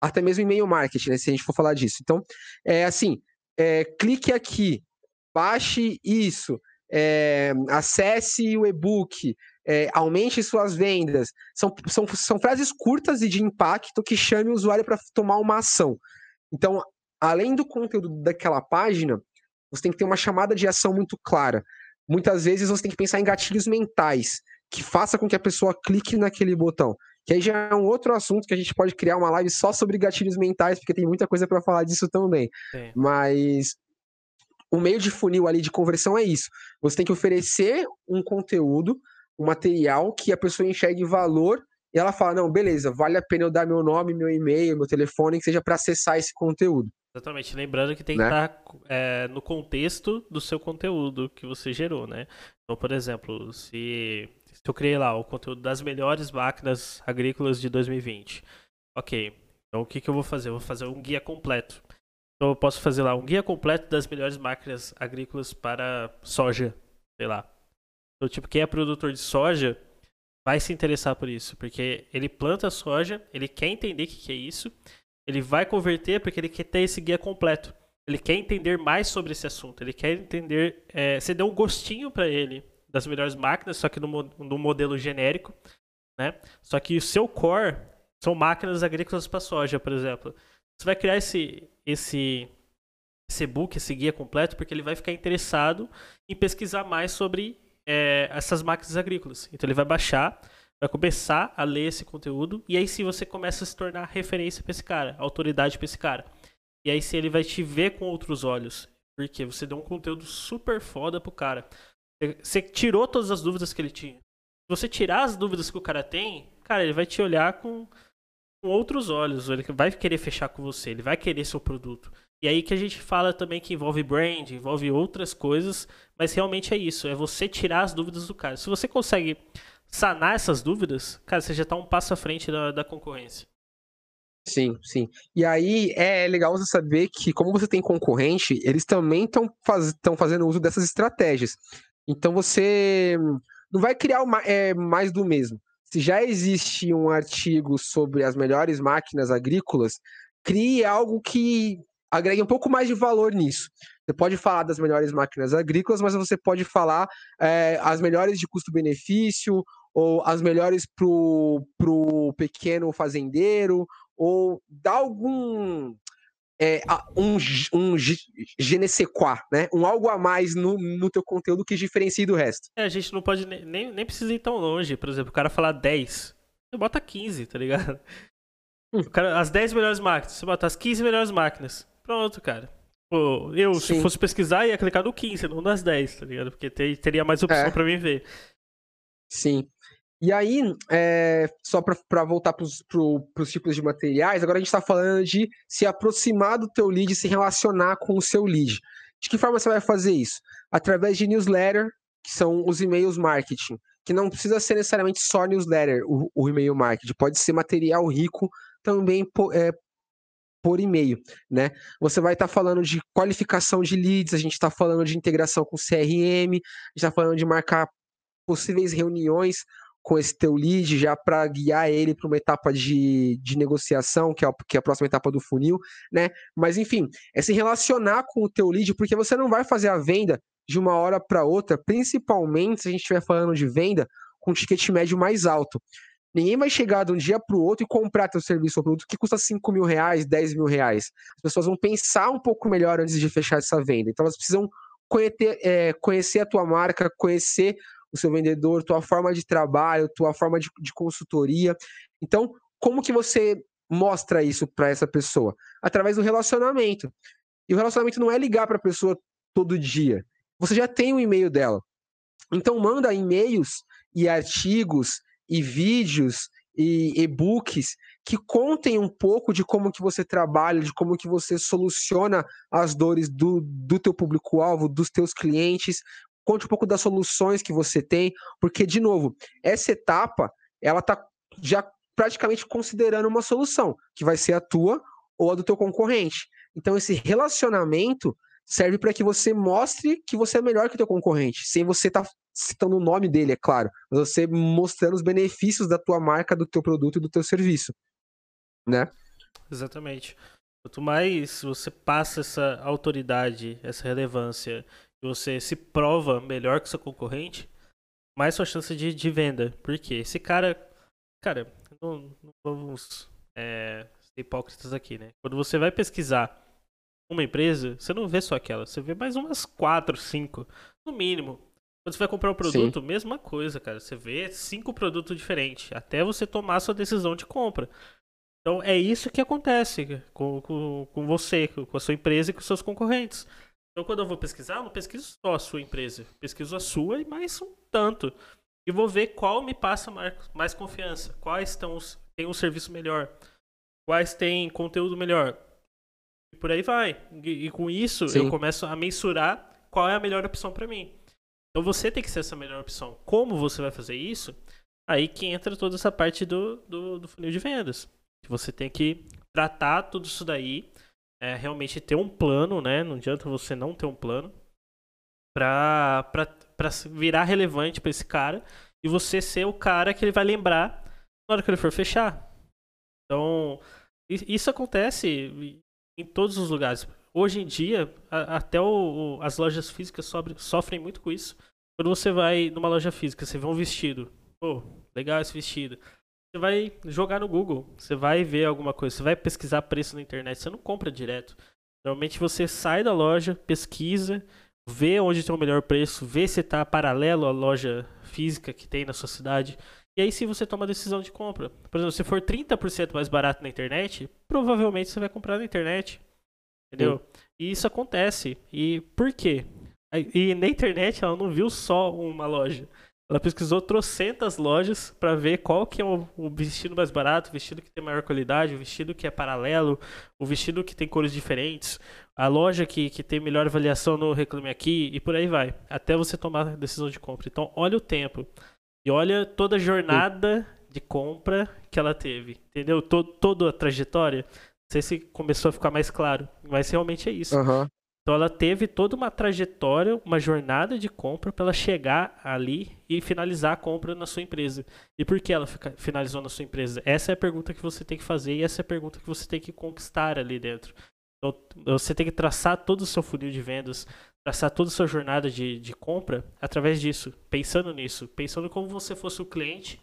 Até mesmo e-mail marketing, né, se a gente for falar disso. Então, é assim, é, clique aqui, baixe isso, é, acesse o e-book, é, aumente suas vendas. São, são, são frases curtas e de impacto que chame o usuário para tomar uma ação. Então, além do conteúdo daquela página, você tem que ter uma chamada de ação muito clara. Muitas vezes você tem que pensar em gatilhos mentais que faça com que a pessoa clique naquele botão. Que aí já é um outro assunto que a gente pode criar uma live só sobre gatilhos mentais, porque tem muita coisa para falar disso também. Sim. Mas o meio de funil ali de conversão é isso. Você tem que oferecer um conteúdo, um material que a pessoa enxergue valor e ela fala: não, beleza, vale a pena eu dar meu nome, meu e-mail, meu telefone, que seja para acessar esse conteúdo. Exatamente, lembrando que tem que né? estar é, no contexto do seu conteúdo que você gerou, né? Então, por exemplo, se eu criei lá o conteúdo das melhores máquinas agrícolas de 2020, ok. Então, o que, que eu vou fazer? Eu vou fazer um guia completo. Então eu posso fazer lá um guia completo das melhores máquinas agrícolas para soja, sei lá. Então, tipo, quem é produtor de soja vai se interessar por isso, porque ele planta soja, ele quer entender o que, que é isso, ele vai converter porque ele quer ter esse guia completo. Ele quer entender mais sobre esse assunto, ele quer entender. É, você deu um gostinho para ele das melhores máquinas, só que no, no modelo genérico, né? Só que o seu core são máquinas agrícolas para soja, por exemplo. Você vai criar esse, esse, esse book, esse guia completo, porque ele vai ficar interessado em pesquisar mais sobre é, essas máquinas agrícolas. Então ele vai baixar, vai começar a ler esse conteúdo, e aí sim você começa a se tornar referência para esse cara, autoridade para esse cara. E aí sim ele vai te ver com outros olhos. Porque você deu um conteúdo super foda pro cara. Você tirou todas as dúvidas que ele tinha. Se você tirar as dúvidas que o cara tem, cara, ele vai te olhar com com outros olhos, ele vai querer fechar com você, ele vai querer seu produto. E aí que a gente fala também que envolve brand, envolve outras coisas, mas realmente é isso, é você tirar as dúvidas do cara. Se você consegue sanar essas dúvidas, cara, você já está um passo à frente da, da concorrência. Sim, sim. E aí é legal você saber que, como você tem concorrente, eles também estão faz, fazendo uso dessas estratégias. Então você não vai criar uma, é, mais do mesmo se já existe um artigo sobre as melhores máquinas agrícolas, crie algo que agregue um pouco mais de valor nisso. Você pode falar das melhores máquinas agrícolas, mas você pode falar é, as melhores de custo-benefício, ou as melhores para o pequeno fazendeiro, ou dar algum é, um, um je ne sais quoi, né? Um algo a mais no, no teu conteúdo que diferencie do resto. É, a gente não pode nem, nem, precisa ir tão longe. Por exemplo, o cara falar 10, você bota 15, tá ligado? Hum. Cara, as 10 melhores máquinas, você bota as 15 melhores máquinas. Pronto, cara. Pô, eu, Sim. se fosse pesquisar, ia clicar no 15, não nas 10, tá ligado? Porque ter, teria mais opção é. pra mim ver. Sim. E aí, é, só para voltar para os tipos de materiais, agora a gente está falando de se aproximar do teu lead, se relacionar com o seu lead. De que forma você vai fazer isso? Através de newsletter, que são os e-mails marketing, que não precisa ser necessariamente só newsletter, o, o e-mail marketing, pode ser material rico também por, é, por e-mail, né? Você vai estar tá falando de qualificação de leads, a gente está falando de integração com CRM, a gente está falando de marcar possíveis reuniões com esse teu lead já para guiar ele para uma etapa de, de negociação, que é, a, que é a próxima etapa do funil, né? Mas enfim, é se relacionar com o teu lead, porque você não vai fazer a venda de uma hora para outra, principalmente se a gente estiver falando de venda com ticket médio mais alto. Ninguém vai chegar de um dia para o outro e comprar teu serviço ou produto que custa 5 mil reais, 10 mil reais. As pessoas vão pensar um pouco melhor antes de fechar essa venda. Então elas precisam conhecer, é, conhecer a tua marca, conhecer o seu vendedor, tua forma de trabalho, tua forma de, de consultoria. Então, como que você mostra isso para essa pessoa? Através do relacionamento. E o relacionamento não é ligar para a pessoa todo dia. Você já tem o e-mail dela. Então, manda e-mails e artigos e vídeos e e-books que contem um pouco de como que você trabalha, de como que você soluciona as dores do, do teu público-alvo, dos teus clientes, conte um pouco das soluções que você tem, porque, de novo, essa etapa, ela está já praticamente considerando uma solução, que vai ser a tua ou a do teu concorrente. Então, esse relacionamento serve para que você mostre que você é melhor que o teu concorrente, sem você estar tá citando o nome dele, é claro, mas você mostrando os benefícios da tua marca, do teu produto e do teu serviço, né? Exatamente. Quanto mais você passa essa autoridade, essa relevância você se prova melhor que seu concorrente, mais sua chance de, de venda. Porque esse cara. Cara, não, não vamos é, ser hipócritas aqui, né? Quando você vai pesquisar uma empresa, você não vê só aquela, você vê mais umas quatro, cinco, no mínimo. Quando você vai comprar um produto, Sim. mesma coisa, cara. Você vê cinco produtos diferentes, até você tomar sua decisão de compra. Então é isso que acontece com, com, com você, com a sua empresa e com seus concorrentes. Então, quando eu vou pesquisar, eu não pesquiso só a sua empresa, pesquiso a sua e mais um tanto. E vou ver qual me passa mais confiança, quais estão os, tem um serviço melhor, quais têm conteúdo melhor. E por aí vai. E, e com isso, Sim. eu começo a mensurar qual é a melhor opção para mim. Então, você tem que ser essa melhor opção. Como você vai fazer isso? Aí que entra toda essa parte do, do, do funil de vendas. Que você tem que tratar tudo isso daí é, realmente ter um plano, né? Não adianta você não ter um plano pra, pra, pra virar relevante para esse cara e você ser o cara que ele vai lembrar na hora que ele for fechar. Então, isso acontece em todos os lugares. Hoje em dia, até o, as lojas físicas sofrem muito com isso. Quando você vai numa loja física, você vê um vestido. Pô, legal esse vestido. Você vai jogar no Google, você vai ver alguma coisa, você vai pesquisar preço na internet, você não compra direto. Normalmente você sai da loja, pesquisa, vê onde tem o melhor preço, vê se está paralelo à loja física que tem na sua cidade. E aí sim você toma a decisão de compra. Por exemplo, se for 30% mais barato na internet, provavelmente você vai comprar na internet. Entendeu? Sim. E isso acontece. E por quê? E na internet ela não viu só uma loja. Ela pesquisou trocentas lojas para ver qual que é o, vestido mais barato, o vestido que tem maior qualidade, o vestido que é paralelo, o vestido que tem cores diferentes, a loja que, que tem melhor avaliação no Reclame Aqui e por aí vai, até você tomar a decisão de compra. Então, olha o tempo e olha toda a jornada de compra que ela teve, entendeu? Todo, toda a trajetória. Não sei se começou a ficar mais claro, mas realmente é isso. Uhum. Então ela teve toda uma trajetória, uma jornada de compra para ela chegar ali e finalizar a compra na sua empresa. E por que ela finalizou na sua empresa? Essa é a pergunta que você tem que fazer e essa é a pergunta que você tem que conquistar ali dentro. Então, você tem que traçar todo o seu funil de vendas, traçar toda a sua jornada de, de compra através disso, pensando nisso, pensando como você fosse o cliente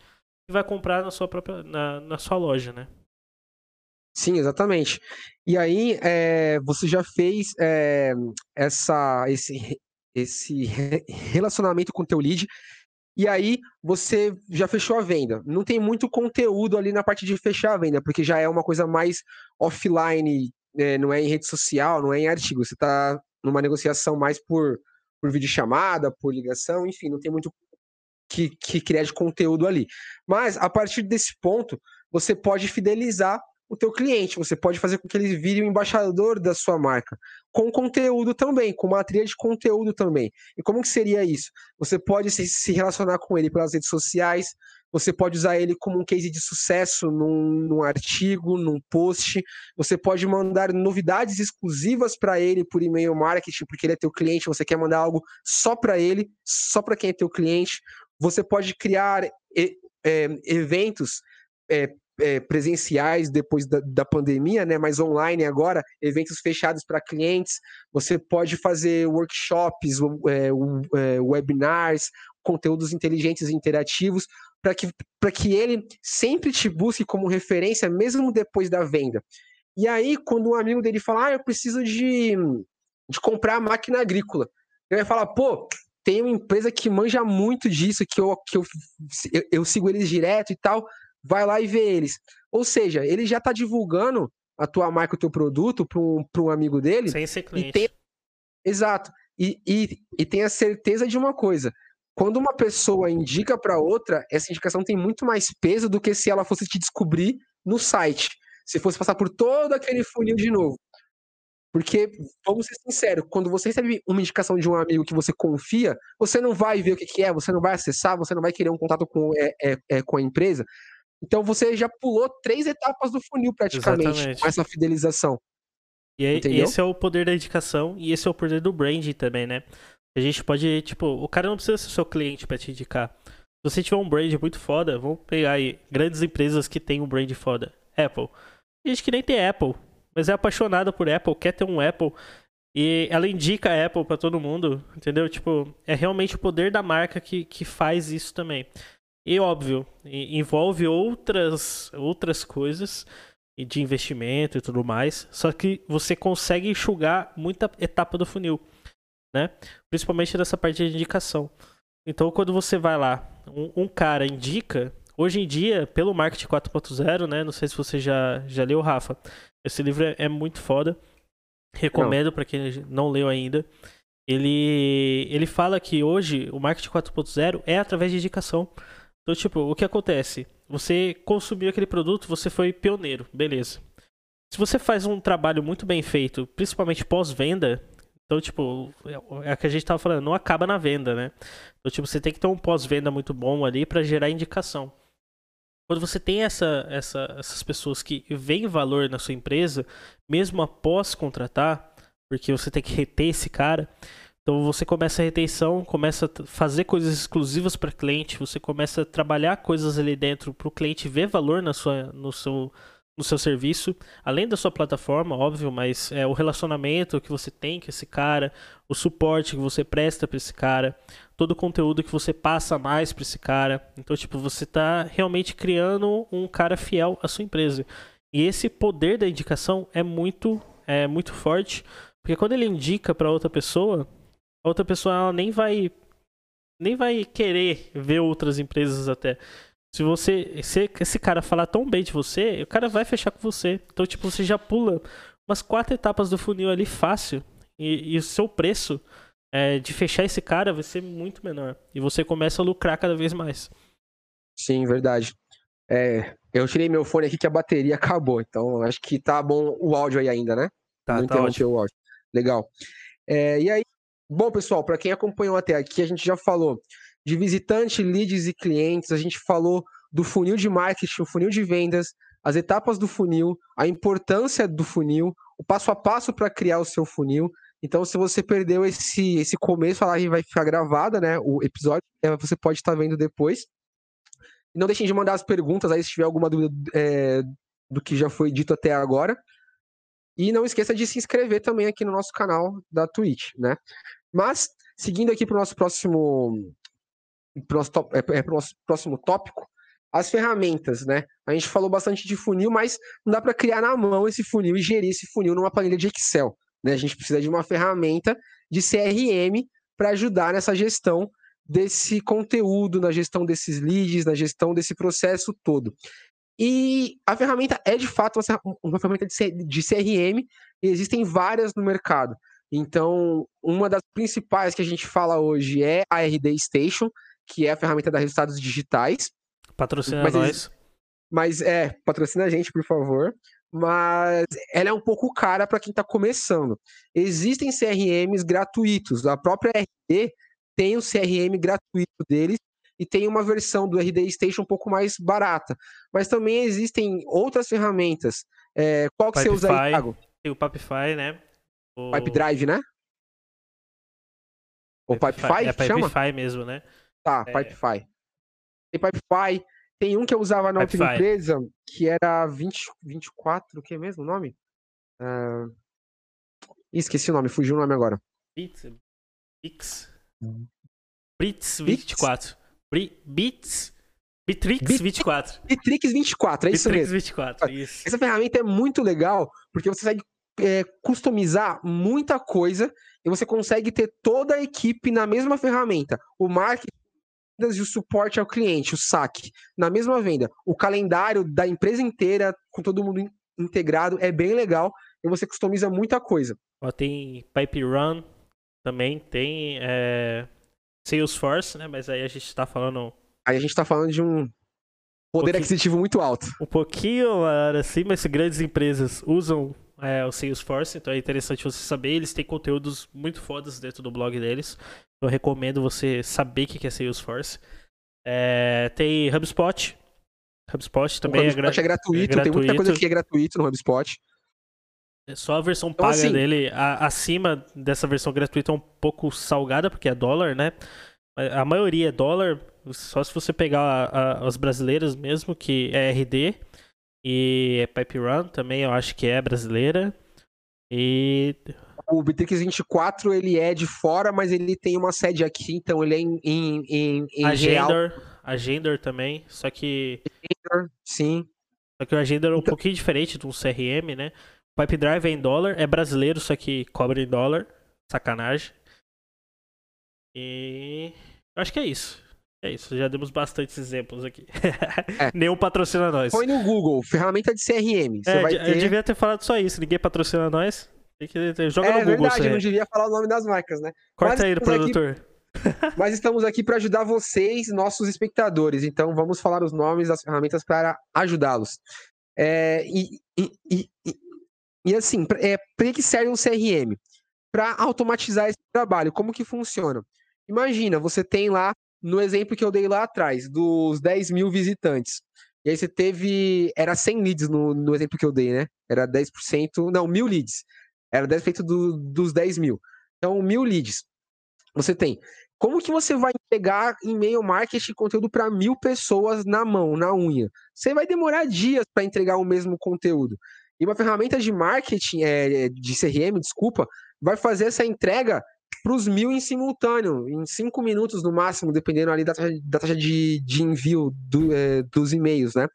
que vai comprar na sua própria na, na sua loja, né? Sim, exatamente. E aí, é, você já fez é, essa, esse, esse relacionamento com o teu lead, e aí você já fechou a venda. Não tem muito conteúdo ali na parte de fechar a venda, porque já é uma coisa mais offline, é, não é em rede social, não é em artigo. Você está numa negociação mais por, por videochamada, por ligação, enfim, não tem muito que que, que criar de conteúdo ali. Mas a partir desse ponto, você pode fidelizar o teu cliente, você pode fazer com que ele vire o embaixador da sua marca, com conteúdo também, com uma trilha de conteúdo também. E como que seria isso? Você pode se, se relacionar com ele pelas redes sociais, você pode usar ele como um case de sucesso num, num artigo, num post. Você pode mandar novidades exclusivas para ele por e-mail marketing, porque ele é teu cliente. Você quer mandar algo só para ele, só para quem é teu cliente. Você pode criar é, eventos é, é, presenciais depois da, da, pandemia, né, mas online agora, eventos fechados para clientes. Você pode fazer workshops, é, é, webinars, conteúdos inteligentes e interativos para que, que ele sempre te busque como referência, mesmo depois da venda. E aí, quando um amigo dele fala, ah, eu preciso de, de comprar a máquina agrícola, ele vai falar, pô, tem uma empresa que manja muito disso, que eu, que eu, eu, eu sigo eles direto e tal, vai lá e vê eles. Ou seja, ele já está divulgando a tua marca, o teu produto para um, um amigo dele. Sem ser cliente. Tem... Exato. E, e, e tem a certeza de uma coisa: quando uma pessoa indica para outra, essa indicação tem muito mais peso do que se ela fosse te descobrir no site. Se fosse passar por todo aquele funil de novo. Porque, vamos ser sinceros, quando você recebe uma indicação de um amigo que você confia, você não vai ver o que, que é, você não vai acessar, você não vai querer um contato com, é, é, é, com a empresa. Então você já pulou três etapas do funil praticamente Exatamente. com essa fidelização. E aí, esse é o poder da indicação e esse é o poder do branding também, né? A gente pode, tipo, o cara não precisa ser seu cliente para te indicar. Se você tiver um brand muito foda, vamos pegar aí grandes empresas que tem um brand foda. Apple. Tem gente que nem tem Apple, mas é apaixonada por Apple, quer ter um Apple. E ela indica a Apple para todo mundo, entendeu? Tipo, é realmente o poder da marca que, que faz isso também. E óbvio, envolve outras, outras coisas de investimento e tudo mais. Só que você consegue enxugar muita etapa do funil né? Principalmente nessa parte de indicação. Então, quando você vai lá, um, um cara indica, hoje em dia, pelo Marketing 4.0, né? Não sei se você já, já leu, Rafa. Esse livro é, é muito foda. Recomendo para quem não leu ainda. Ele, ele fala que hoje o Marketing 4.0 é através de indicação. Então, tipo, o que acontece? Você consumiu aquele produto, você foi pioneiro, beleza. Se você faz um trabalho muito bem feito, principalmente pós-venda, então, tipo, é o que a gente tava falando, não acaba na venda, né? Então, tipo, você tem que ter um pós-venda muito bom ali para gerar indicação. Quando você tem essa, essa, essas pessoas que veem valor na sua empresa, mesmo após contratar, porque você tem que reter esse cara, então você começa a retenção, começa a fazer coisas exclusivas para cliente, você começa a trabalhar coisas ali dentro para o cliente ver valor na sua, no seu no seu serviço, além da sua plataforma, óbvio, mas é o relacionamento que você tem com esse cara, o suporte que você presta para esse cara, todo o conteúdo que você passa mais para esse cara. Então, tipo, você está realmente criando um cara fiel à sua empresa. E esse poder da indicação é muito, é muito forte, porque quando ele indica para outra pessoa, a outra pessoa ela nem vai nem vai querer ver outras empresas até. Se você. Se esse cara falar tão bem de você, o cara vai fechar com você. Então, tipo, você já pula umas quatro etapas do funil ali fácil. E, e o seu preço é, de fechar esse cara vai ser muito menor. E você começa a lucrar cada vez mais. Sim, verdade. É, eu tirei meu fone aqui que a bateria acabou. Então, acho que tá bom o áudio aí ainda, né? Tá, Não tá ótimo. o áudio. Legal. É, e aí, bom, pessoal, para quem acompanhou até aqui, a gente já falou de visitante, leads e clientes, a gente falou do funil de marketing, o funil de vendas, as etapas do funil, a importância do funil, o passo a passo para criar o seu funil. Então, se você perdeu esse, esse começo, a live vai ficar gravada, né? O episódio, é, você pode estar vendo depois. Não deixem de mandar as perguntas aí se tiver alguma dúvida é, do que já foi dito até agora. E não esqueça de se inscrever também aqui no nosso canal da Twitch, né? Mas, seguindo aqui para o nosso próximo é, é nosso próximo tópico, as ferramentas, né? A gente falou bastante de funil, mas não dá para criar na mão esse funil e gerir esse funil numa planilha de Excel. Né? A gente precisa de uma ferramenta de CRM para ajudar nessa gestão desse conteúdo, na gestão desses leads, na gestão desse processo todo. E a ferramenta é de fato uma ferramenta de CRM e existem várias no mercado. Então, uma das principais que a gente fala hoje é a RD Station, que é a ferramenta da Resultados Digitais. Patrocina mas, nós. Mas é, patrocina a gente, por favor. Mas ela é um pouco cara para quem está começando. Existem CRMs gratuitos. A própria RD tem o CRM gratuito deles e tem uma versão do RD Station um pouco mais barata. Mas também existem outras ferramentas. É, qual que Pipefy, você usa aí, Thiago? Tem o Pipefy, né? Pipe Drive, né? O Pipefy, é Pipefy mesmo, né? Tá, é... Pipefy. Tem Pipefy. Tem um que eu usava na outra empresa, que era 20, 24, o que é mesmo o nome? Uh... Esqueci o nome, fugiu o nome agora. Bits? Bits? Brits 24. Bits? Bitrix Bit, 24. Bitrix 24, é isso Bitrix mesmo. 24, isso. Essa ferramenta é muito legal, porque você consegue é, customizar muita coisa e você consegue ter toda a equipe na mesma ferramenta. O marketing e o suporte ao cliente, o saque, na mesma venda. O calendário da empresa inteira, com todo mundo integrado, é bem legal e você customiza muita coisa. Ó, tem Pipe Run também, tem é, Salesforce, né? Mas aí a gente está falando. Aí a gente está falando de um poder um aquisitivo muito alto. Um pouquinho acima, mas grandes empresas usam é, o Salesforce, então é interessante você saber. Eles têm conteúdos muito fodas dentro do blog deles. Eu recomendo você saber o que é Salesforce. É, tem HubSpot. HubSpot também HubSpot é, gra é, gratuito, é, gratuito, tem muita coisa que é gratuito no HubSpot. É só a versão então, paga assim, dele, a, acima dessa versão gratuita, é um pouco salgada, porque é dólar, né? A maioria é dólar, só se você pegar a, a, as brasileiras mesmo, que é RD. E Pipe Run também eu acho que é brasileira. E. O Bitrix 24 ele é de fora, mas ele tem uma sede aqui, então ele é em, em, em, em Agendor, real. Agendor também, só que. Agendor, sim. Só que o Agendor é um então... pouquinho diferente de um CRM, né? O Pipe Drive é em dólar, é brasileiro, só que cobra em dólar. Sacanagem. E. Eu acho que é isso. É isso, já demos bastantes exemplos aqui. É. Nenhum patrocina nós. Põe no Google, ferramenta de CRM. Você é, vai ter... Eu devia ter falado só isso, ninguém patrocina nós. Tem que... Joga é, no Google. É verdade, não devia falar o nome das marcas, né? Corta Mas aí produtor. Aqui... Mas estamos aqui para ajudar vocês, nossos espectadores. Então vamos falar os nomes das ferramentas para ajudá-los. É, e, e, e, e, assim, é, para que serve um CRM? Para automatizar esse trabalho. Como que funciona? Imagina, você tem lá no exemplo que eu dei lá atrás, dos 10 mil visitantes. E aí você teve. Era 100 leads no, no exemplo que eu dei, né? Era 10%. Não, mil leads. Era 10% do, dos 10 mil. Então, mil leads. Você tem. Como que você vai entregar e-mail marketing conteúdo para mil pessoas na mão, na unha? Você vai demorar dias para entregar o mesmo conteúdo. E uma ferramenta de marketing, é, de CRM, desculpa, vai fazer essa entrega para os mil em simultâneo, em cinco minutos no máximo, dependendo ali da taxa, da taxa de, de envio do, é, dos e-mails, né?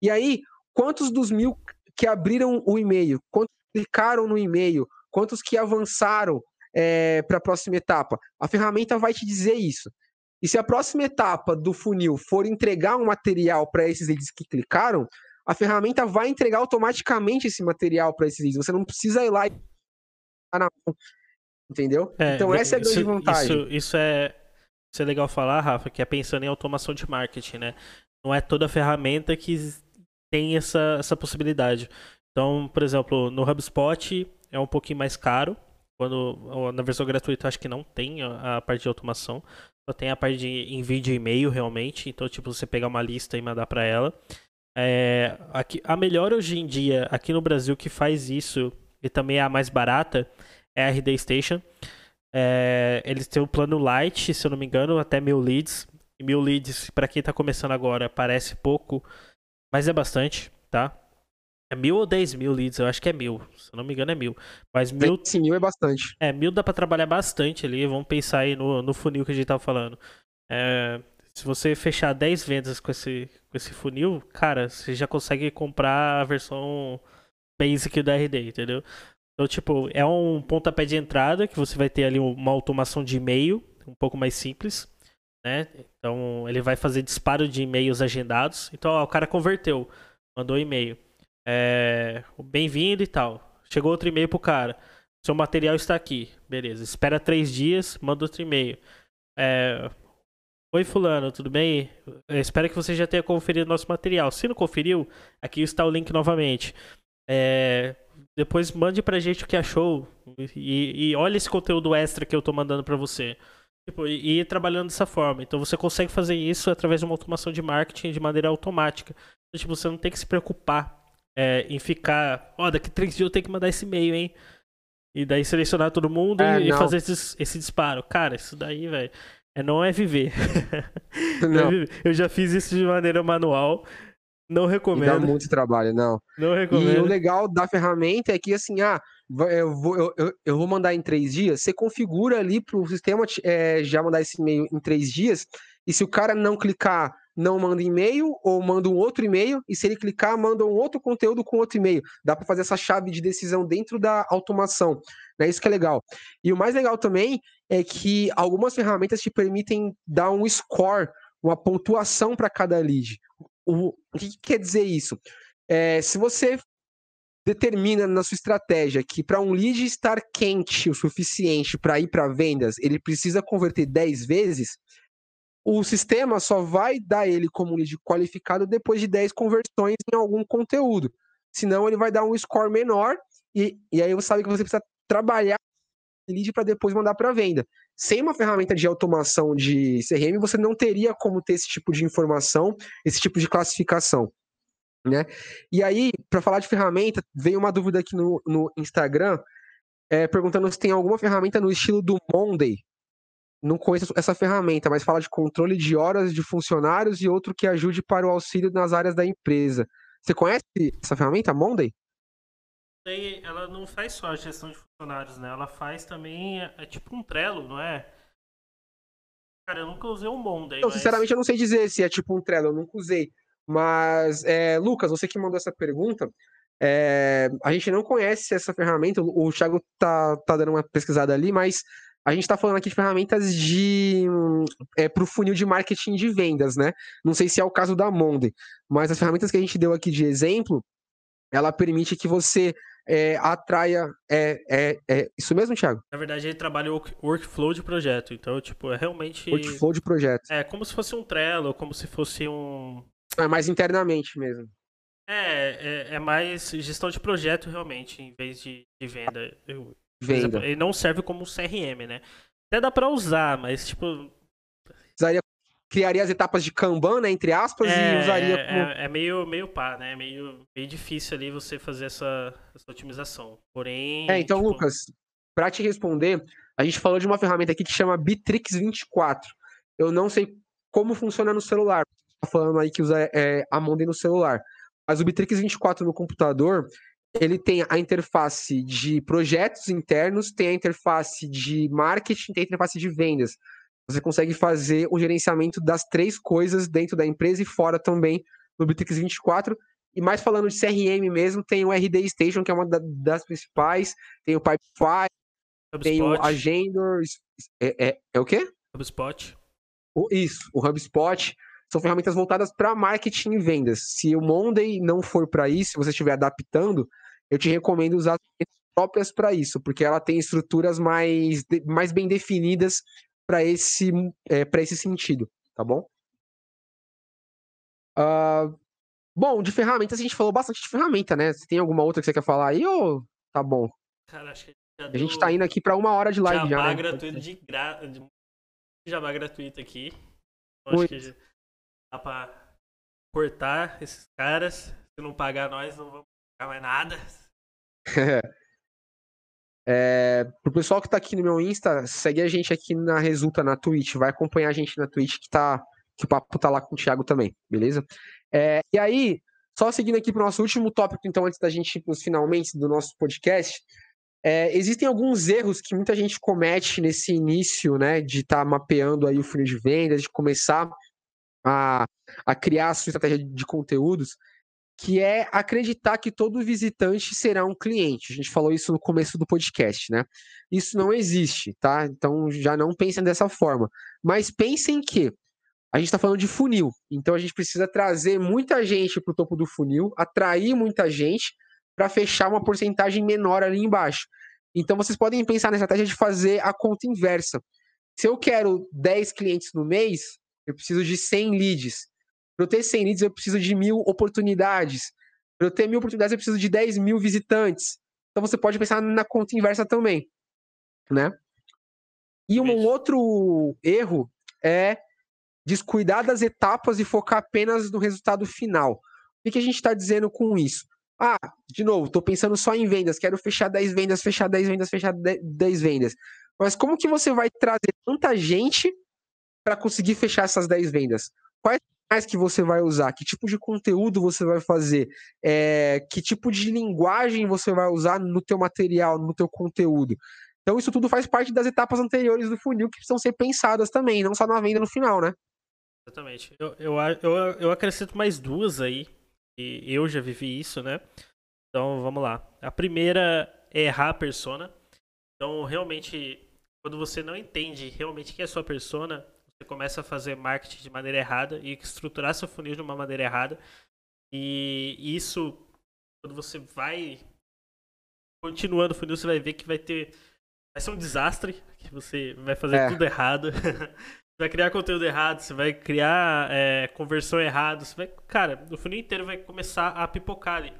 E aí, quantos dos mil que abriram o e-mail, quantos clicaram no e-mail, quantos que avançaram é, para a próxima etapa? A ferramenta vai te dizer isso. E se a próxima etapa do funil for entregar um material para esses leads que clicaram, a ferramenta vai entregar automaticamente esse material para esses leads. Você não precisa ir lá e Entendeu? É, então essa é a grande isso, vantagem. Isso, isso, é, isso é legal falar, Rafa, que é pensando em automação de marketing, né? Não é toda ferramenta que tem essa, essa possibilidade. Então, por exemplo, no HubSpot é um pouquinho mais caro. Quando na versão gratuita acho que não tem a, a parte de automação. Só tem a parte de envio de e-mail realmente. Então, tipo, você pegar uma lista e mandar para ela. É, aqui, a melhor hoje em dia aqui no Brasil que faz isso e também é a mais barata é a RD Station. É, eles têm o plano Light, se eu não me engano, até mil leads. E mil leads, para quem tá começando agora, parece pouco, mas é bastante, tá? É mil ou dez mil leads? Eu acho que é mil. Se eu não me engano, é mil. Mas mil. Sim, mil é bastante. É, mil dá pra trabalhar bastante ali. Vamos pensar aí no, no funil que a gente tava falando. É, se você fechar 10 vendas com esse, com esse funil, cara, você já consegue comprar a versão basic da RD, entendeu? Então, tipo, é um pontapé de entrada que você vai ter ali uma automação de e-mail um pouco mais simples, né? Então, ele vai fazer disparo de e-mails agendados. Então, ó, o cara converteu, mandou e-mail. É, Bem-vindo e tal. Chegou outro e-mail pro cara. Seu material está aqui. Beleza. Espera três dias, manda outro e-mail. É, Oi, Fulano, tudo bem? Eu espero que você já tenha conferido nosso material. Se não conferiu, aqui está o link novamente. É, depois mande pra gente o que achou e, e olha esse conteúdo extra que eu tô mandando para você. Tipo, e ir trabalhando dessa forma. Então você consegue fazer isso através de uma automação de marketing de maneira automática. Então, tipo, você não tem que se preocupar é, em ficar. Ó, oh, daqui três dias eu tenho que mandar esse e-mail, hein? E daí selecionar todo mundo é, e, e, fazer esse, esse disparo. Cara, isso daí, velho. É, não é viver. Não. É eu já fiz isso de maneira manual. Não recomendo. E dá muito trabalho, não. Não recomendo. E o legal da ferramenta é que, assim, ah, eu vou, eu, eu vou mandar em três dias. Você configura ali para o sistema é, já mandar esse e-mail em três dias. E se o cara não clicar, não manda e-mail, ou manda um outro e-mail. E se ele clicar, manda um outro conteúdo com outro e-mail. Dá para fazer essa chave de decisão dentro da automação. É isso que é legal. E o mais legal também é que algumas ferramentas te permitem dar um score, uma pontuação para cada lead. O, o que, que, quer dizer isso? É, se você determina na sua estratégia que para um lead estar quente o suficiente para ir para vendas, ele precisa converter 10 vezes, o sistema só vai dar ele como lead qualificado depois de 10 conversões em algum conteúdo. Senão ele vai dar um score menor e, e aí você sabe que você precisa trabalhar lead para depois mandar para venda. Sem uma ferramenta de automação de CRM, você não teria como ter esse tipo de informação, esse tipo de classificação. Né? E aí, para falar de ferramenta, veio uma dúvida aqui no, no Instagram, é, perguntando se tem alguma ferramenta no estilo do Monday. Não conheço essa ferramenta, mas fala de controle de horas de funcionários e outro que ajude para o auxílio nas áreas da empresa. Você conhece essa ferramenta, Monday? Ela não faz só a gestão de funcionários, né? Ela faz também, é, é tipo um Trello, não é? Cara, eu nunca usei um Monday. Eu, mas... sinceramente, eu não sei dizer se é tipo um Trello, eu nunca usei. Mas, é, Lucas, você que mandou essa pergunta, é, a gente não conhece essa ferramenta, o Thiago tá, tá dando uma pesquisada ali, mas a gente está falando aqui de ferramentas de é, para o funil de marketing de vendas, né? Não sei se é o caso da Monday, mas as ferramentas que a gente deu aqui de exemplo, ela permite que você é, atraia. É, é, é, isso mesmo, Thiago? Na verdade, ele trabalha o workflow de projeto. Então, tipo, é realmente. Workflow de projeto. É como se fosse um Trello, como se fosse um. É mais internamente mesmo. É, é, é mais gestão de projeto realmente, em vez de, de venda. Eu, venda. Exemplo, ele não serve como CRM, né? Até dá pra usar, mas tipo. Precisaria criaria as etapas de Kanban, né, entre aspas, é, e usaria é, como... É, é, meio, meio pá, né? Meio, meio difícil ali você fazer essa, essa otimização. Porém... É, então, tipo... Lucas, para te responder, a gente falou de uma ferramenta aqui que chama Bitrix 24. Eu não sei como funciona no celular. Tá falando aí que usa é, a Monday no celular. Mas o Bitrix 24 no computador, ele tem a interface de projetos internos, tem a interface de marketing, tem a interface de vendas você consegue fazer o gerenciamento das três coisas dentro da empresa e fora também no Bitrix 24. E mais falando de CRM mesmo, tem o RD Station, que é uma das principais, tem o Pipefy, tem o Agendor. É, é, é o quê? HubSpot. O, isso, o HubSpot. São ferramentas voltadas para marketing e vendas. Se o Monday não for para isso, se você estiver adaptando, eu te recomendo usar próprias para isso, porque ela tem estruturas mais, mais bem definidas para esse, é, esse sentido, tá bom? Uh, bom, de ferramentas a gente falou bastante de ferramenta, né? Você tem alguma outra que você quer falar aí ou tá bom? Cara, acho que a gente, a gente tá indo aqui para uma hora de live jabá já. Né? gratuito de gra... jabá gratuito aqui. Acho que dá pra cortar esses caras. Se não pagar nós, não vamos pagar mais nada. É, pro pessoal que tá aqui no meu Insta, segue a gente aqui na Resulta, na Twitch. Vai acompanhar a gente na Twitch que, tá, que o papo tá lá com o Thiago também, beleza? É, e aí, só seguindo aqui pro nosso último tópico, então, antes da gente ir pros finalmente do nosso podcast, é, existem alguns erros que muita gente comete nesse início, né, de estar tá mapeando aí o funil de vendas, de começar a, a criar a sua estratégia de conteúdos, que é acreditar que todo visitante será um cliente. A gente falou isso no começo do podcast, né? Isso não existe, tá? Então já não pensem dessa forma. Mas pensem que a gente está falando de funil, então a gente precisa trazer muita gente para o topo do funil, atrair muita gente para fechar uma porcentagem menor ali embaixo. Então vocês podem pensar na estratégia de fazer a conta inversa. Se eu quero 10 clientes no mês, eu preciso de 100 leads. Para eu ter 100 leads, eu preciso de mil oportunidades. Para eu ter mil oportunidades, eu preciso de 10 mil visitantes. Então você pode pensar na conta inversa também, né? E um outro erro é descuidar das etapas e focar apenas no resultado final. O que a gente está dizendo com isso? Ah, de novo, estou pensando só em vendas, quero fechar 10 vendas, fechar 10 vendas, fechar 10 vendas. Mas como que você vai trazer tanta gente para conseguir fechar essas 10 vendas? Quais canais que você vai usar? Que tipo de conteúdo você vai fazer? É, que tipo de linguagem você vai usar no teu material, no teu conteúdo? Então isso tudo faz parte das etapas anteriores do funil que precisam ser pensadas também, não só na venda no final, né? Exatamente. Eu, eu, eu, eu acrescento mais duas aí, e eu já vivi isso, né? Então vamos lá. A primeira é errar a persona. Então realmente, quando você não entende realmente quem é a sua persona, você começa a fazer marketing de maneira errada e estruturar seu funil de uma maneira errada. E isso, quando você vai continuando o funil, você vai ver que vai ter vai ser um desastre, que você vai fazer é. tudo errado. você vai criar conteúdo errado, você vai criar é, conversão errada, você vai, cara, o funil inteiro vai começar a pipocar ali.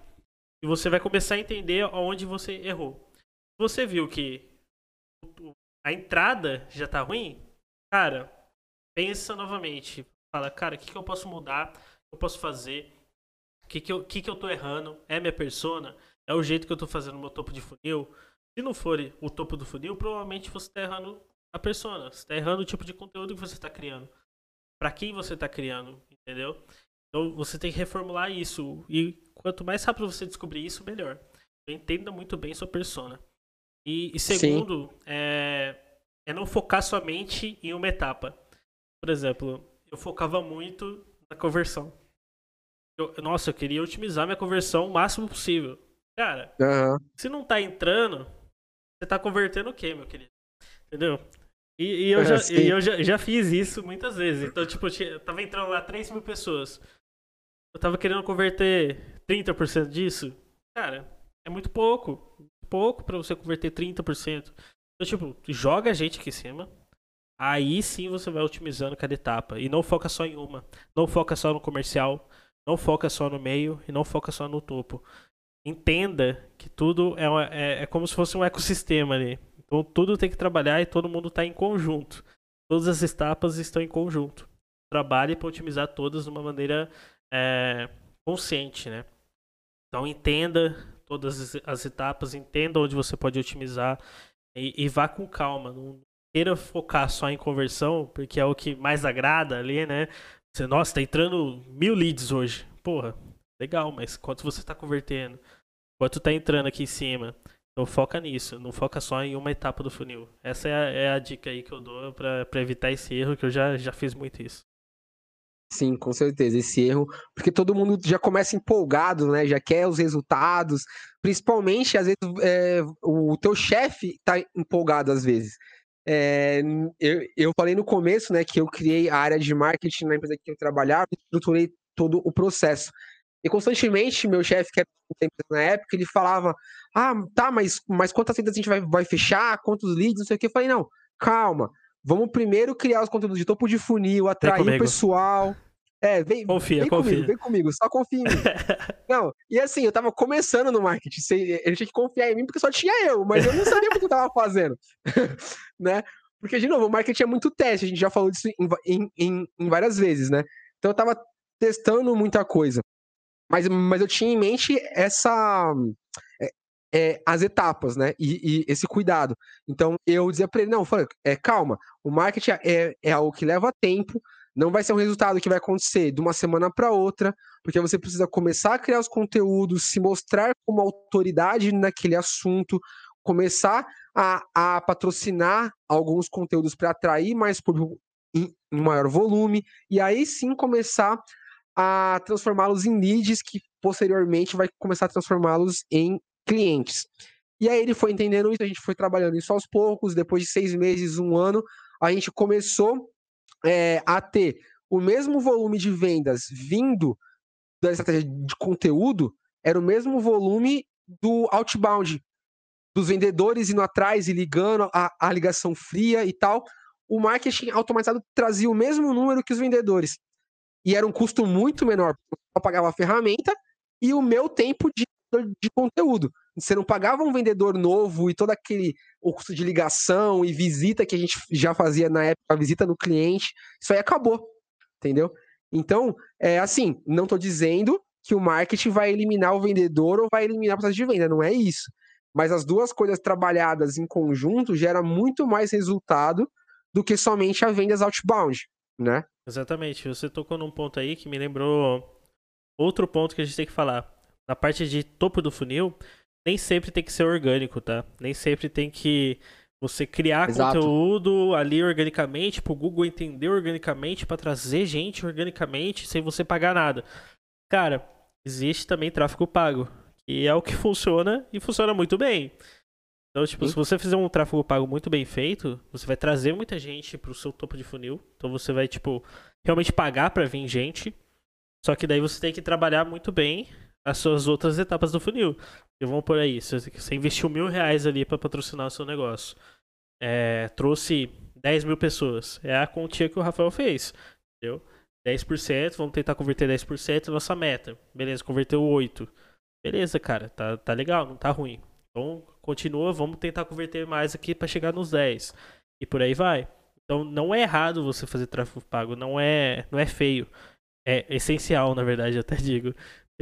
E você vai começar a entender onde você errou. Você viu que a entrada já tá ruim, cara, pensa novamente. Fala, cara, o que, que eu posso mudar? O que eu posso fazer? O que, que, eu, que, que eu tô errando? É minha persona? É o jeito que eu tô fazendo meu topo de funil? Se não for o topo do funil, provavelmente você está errando a persona. Você está errando o tipo de conteúdo que você está criando. Para quem você está criando, entendeu? Então você tem que reformular isso. E quanto mais rápido você descobrir isso, melhor. Então, entenda muito bem sua persona. E, e segundo, é, é não focar somente em uma etapa. Por exemplo, eu focava muito na conversão. Eu, nossa, eu queria otimizar minha conversão o máximo possível. Cara, uhum. se não tá entrando, você tá convertendo o quê, meu querido? Entendeu? E, e eu, é, já, e eu já, já fiz isso muitas vezes. Então, tipo, eu tava entrando lá 3 mil pessoas. Eu tava querendo converter 30% disso. Cara, é muito pouco. Pouco para você converter 30%. Então, tipo, joga a gente aqui em cima. Aí sim você vai otimizando cada etapa. E não foca só em uma. Não foca só no comercial. Não foca só no meio. E não foca só no topo entenda que tudo é, uma, é, é, como se fosse um ecossistema ali. Então tudo tem que trabalhar e todo mundo está em conjunto. Todas as etapas estão em conjunto. Trabalhe para otimizar todas de uma maneira é, consciente, né? Então entenda todas as etapas, entenda onde você pode otimizar e, e vá com calma. Não queira focar só em conversão, porque é o que mais agrada ali, né? Você, nossa, tá entrando mil leads hoje. Porra, Legal, mas quanto você está convertendo? Quanto está entrando aqui em cima? Então foca nisso, não foca só em uma etapa do funil. Essa é a, é a dica aí que eu dou para evitar esse erro, que eu já, já fiz muito isso. Sim, com certeza, esse erro, porque todo mundo já começa empolgado, né? Já quer os resultados, principalmente às vezes é, o teu chefe tá empolgado às vezes. É, eu, eu falei no começo, né, que eu criei a área de marketing na empresa que eu trabalhava, estruturei todo o processo. E constantemente, meu chefe, que era na época, ele falava: Ah, tá, mas, mas quantas vendas a gente vai, vai fechar? Quantos leads? Não sei o que. Eu falei: Não, calma. Vamos primeiro criar os conteúdos de topo de funil, atrair o pessoal. É, vem, confia, vem confia. comigo, vem comigo, só confia em mim. não, e assim, eu tava começando no marketing, ele tinha que confiar em mim porque só tinha eu, mas eu não sabia o que eu tava fazendo, né? Porque, de novo, o marketing é muito teste, a gente já falou disso em, em, em várias vezes, né? Então eu tava testando muita coisa. Mas, mas eu tinha em mente essa. É, é, as etapas, né? E, e, esse cuidado. Então eu dizia para ele: não, falei, é, calma, o marketing é, é algo que leva tempo, não vai ser um resultado que vai acontecer de uma semana para outra, porque você precisa começar a criar os conteúdos, se mostrar como autoridade naquele assunto, começar a, a patrocinar alguns conteúdos para atrair mais público em, em maior volume, e aí sim começar a transformá-los em leads, que posteriormente vai começar a transformá-los em clientes. E aí ele foi entendendo isso, a gente foi trabalhando isso aos poucos, depois de seis meses, um ano, a gente começou é, a ter o mesmo volume de vendas vindo da estratégia de conteúdo, era o mesmo volume do outbound, dos vendedores indo atrás e ligando a, a ligação fria e tal. o marketing automatizado trazia o mesmo número que os vendedores. E era um custo muito menor. Eu pagava a ferramenta e o meu tempo de, de conteúdo. Você não pagava um vendedor novo e todo aquele o custo de ligação e visita que a gente já fazia na época, a visita no cliente. Isso aí acabou, entendeu? Então, é assim, não estou dizendo que o marketing vai eliminar o vendedor ou vai eliminar o processo de venda, não é isso. Mas as duas coisas trabalhadas em conjunto gera muito mais resultado do que somente a vendas outbound, né? Exatamente. Você tocou num ponto aí que me lembrou outro ponto que a gente tem que falar. Na parte de topo do funil, nem sempre tem que ser orgânico, tá? Nem sempre tem que você criar Exato. conteúdo ali organicamente, pro Google entender organicamente, para trazer gente organicamente, sem você pagar nada. Cara, existe também tráfego pago, que é o que funciona e funciona muito bem. Então, tipo, Sim. se você fizer um tráfego pago muito bem feito, você vai trazer muita gente pro seu topo de funil. Então você vai, tipo, realmente pagar para vir gente. Só que daí você tem que trabalhar muito bem as suas outras etapas do funil. E vamos por aí, você investiu mil reais ali para patrocinar o seu negócio. É, trouxe 10 mil pessoas. É a quantia que o Rafael fez. Entendeu? 10%, vamos tentar converter 10%, nossa meta. Beleza, converteu 8. Beleza, cara, tá, tá legal, não tá ruim. Então, continua, vamos tentar converter mais aqui para chegar nos 10. E por aí vai. Então, não é errado você fazer tráfego pago, não é, não é feio. É essencial, na verdade, eu até digo.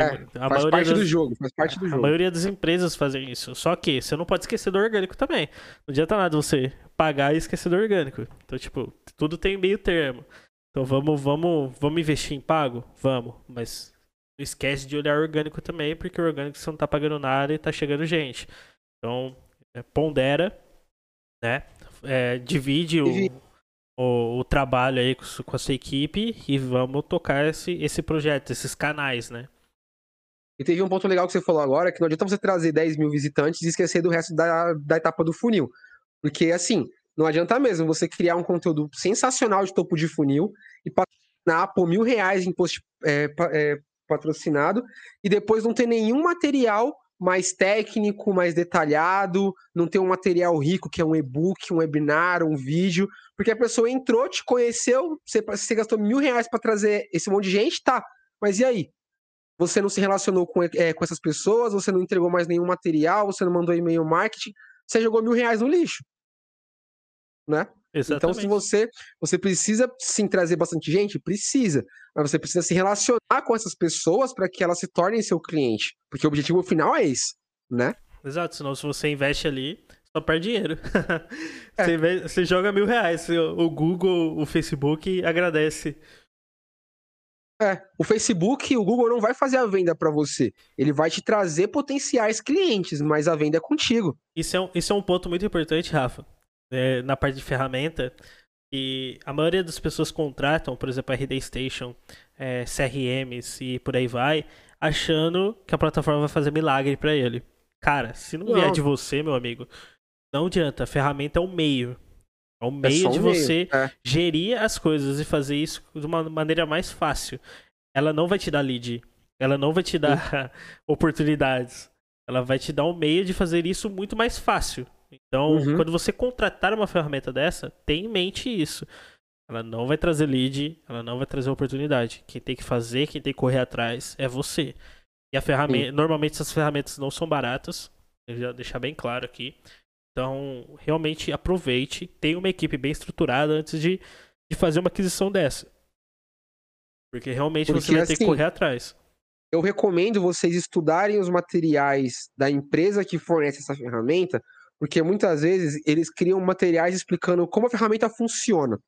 É, a faz parte das, do jogo, faz parte do a jogo. A maioria das empresas fazem isso. Só que você não pode esquecer do orgânico também. Não adianta nada você pagar e esquecer do orgânico. Então, tipo, tudo tem meio termo. Então vamos, vamos, vamos investir em pago? Vamos. Mas não esquece de olhar orgânico também, porque o orgânico você não tá pagando nada e tá chegando gente. Então, é, pondera, né? É, divide o, o, o, trabalho aí com, com a sua equipe e vamos tocar esse, esse projeto, esses canais, né? E teve um ponto legal que você falou agora, que não adianta você trazer 10 mil visitantes e esquecer do resto da, da etapa do funil. Porque, assim, não adianta mesmo você criar um conteúdo sensacional de topo de funil e patrocinar por mil reais em post é, é, patrocinado e depois não ter nenhum material mais técnico, mais detalhado, não ter um material rico que é um e-book, um webinar, um vídeo, porque a pessoa entrou, te conheceu, você, você gastou mil reais para trazer esse monte de gente, tá? Mas e aí? Você não se relacionou com, é, com essas pessoas, você não entregou mais nenhum material, você não mandou e-mail marketing, você jogou mil reais no lixo. Né? Exatamente. Então, se você, você precisa sim trazer bastante gente, precisa. Mas você precisa se relacionar com essas pessoas para que elas se tornem seu cliente. Porque o objetivo final é esse, né? Exato, senão se você investe ali, só perde dinheiro. É. você, você, joga mil reais, o Google, o Facebook agradece é, o Facebook, o Google não vai fazer a venda para você. Ele vai te trazer potenciais clientes, mas a venda é contigo. Isso é um, isso é um ponto muito importante, Rafa, é, na parte de ferramenta. E a maioria das pessoas contratam, por exemplo, a RD Station, é, CRMs e por aí vai, achando que a plataforma vai fazer milagre para ele. Cara, se não, não vier de você, meu amigo, não adianta. A ferramenta é um meio. É um meio é de um você meio. É. gerir as coisas e fazer isso de uma maneira mais fácil. Ela não vai te dar lead. Ela não vai te dar oportunidades. Ela vai te dar um meio de fazer isso muito mais fácil. Então, uhum. quando você contratar uma ferramenta dessa, tenha em mente isso. Ela não vai trazer lead, ela não vai trazer oportunidade. Quem tem que fazer, quem tem que correr atrás é você. E a ferramenta, normalmente essas ferramentas não são baratas. Eu já deixar bem claro aqui. Então, realmente aproveite, tenha uma equipe bem estruturada antes de, de fazer uma aquisição dessa. Porque realmente Porque, você vai assim, ter que assim, correr atrás. Eu recomendo vocês estudarem os materiais da empresa que fornece essa ferramenta, porque muitas vezes eles criam materiais explicando como a ferramenta funciona.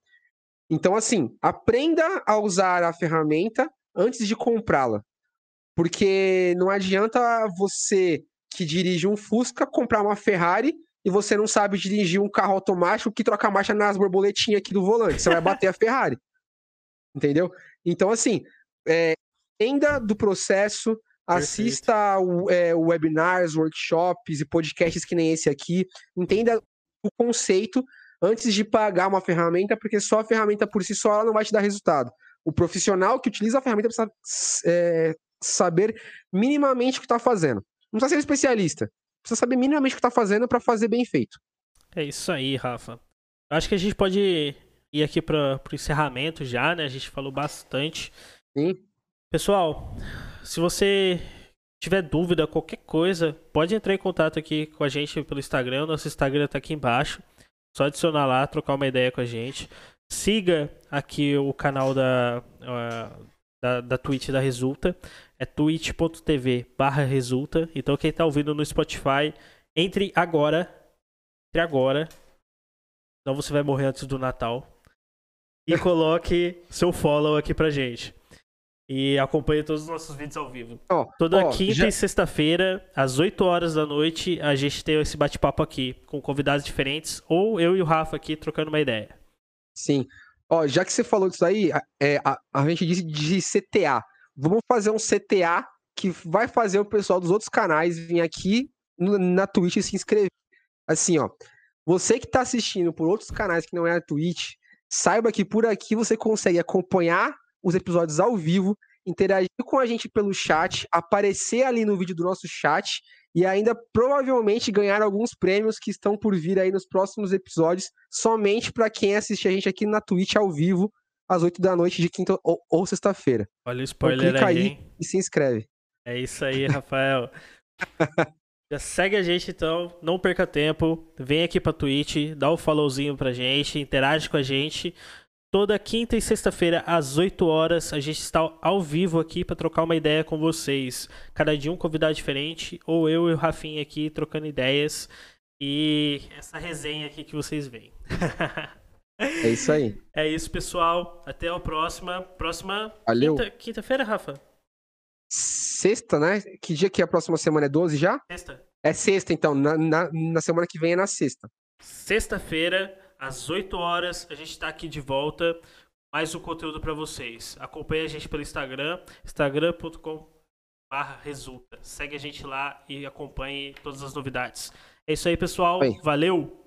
Então, assim, aprenda a usar a ferramenta antes de comprá-la. Porque não adianta você que dirige um Fusca comprar uma Ferrari e você não sabe dirigir um carro automático que troca marcha nas borboletinhas aqui do volante. Você vai bater a Ferrari. Entendeu? Então, assim, é, entenda do processo, assista é, webinars, workshops e podcasts que nem esse aqui. Entenda o conceito antes de pagar uma ferramenta, porque só a ferramenta por si só ela não vai te dar resultado. O profissional que utiliza a ferramenta precisa é, saber minimamente o que está fazendo. Não precisa ser especialista, precisa saber minimamente o que tá fazendo para fazer bem feito. É isso aí, Rafa. Acho que a gente pode ir aqui para o encerramento já, né? A gente falou bastante. Sim. Pessoal, se você tiver dúvida, qualquer coisa, pode entrar em contato aqui com a gente pelo Instagram. Nosso Instagram tá aqui embaixo. Só adicionar lá, trocar uma ideia com a gente. Siga aqui o canal da, uh, da, da Twitch da Resulta. É twitch.tv barra Resulta. Então quem tá ouvindo no Spotify, entre agora. Entre agora. Senão você vai morrer antes do Natal. E coloque seu follow aqui pra gente. E acompanhe todos os nossos vídeos ao vivo. Ó, Toda ó, quinta já- e sexta-feira, às 8 horas da noite, a gente tem esse bate-papo aqui, com convidados diferentes, ou eu e o Rafa aqui trocando uma ideia. Sim. Ó, já que você falou disso aí, é, a, a gente disse de CTA. Vamos fazer um CTA que vai fazer o pessoal dos outros canais vir aqui na Twitch e se inscrever. Assim, ó. Você que tá assistindo por outros canais que não é a Twitch, saiba que por aqui você consegue acompanhar os episódios ao vivo, interagir com a gente pelo chat, aparecer ali no vídeo do nosso chat e ainda provavelmente ganhar alguns prêmios que estão por vir aí nos próximos episódios, somente para quem assiste a gente aqui na Twitch ao vivo, às 8 da noite de quinta ou, ou sexta-feira. Olha o spoiler clica aí, hein? E se inscreve. É isso aí, Rafael. Já segue a gente então, não perca tempo, vem aqui pra Twitch, dá o followzinho pra gente, interage com a gente. Toda quinta e sexta-feira, às 8 horas, a gente está ao vivo aqui pra trocar uma ideia com vocês. Cada dia um convidado diferente, ou eu e o Rafinha aqui trocando ideias. E essa resenha aqui que vocês veem. É isso aí. é isso, pessoal. Até a próxima. Próxima Valeu. quinta- quinta-feira, Rafa? Sexta, né? Que dia que é a próxima semana? É 12 já? Sexta? É sexta, então. Na, na, na semana que vem é na sexta. Sexta-feira, às 8 horas, a gente está aqui de volta. Mais um conteúdo para vocês. Acompanhe a gente pelo Instagram, instagram.com resulta. Segue a gente lá e acompanhe todas as novidades. É isso aí, pessoal. Oi. Valeu!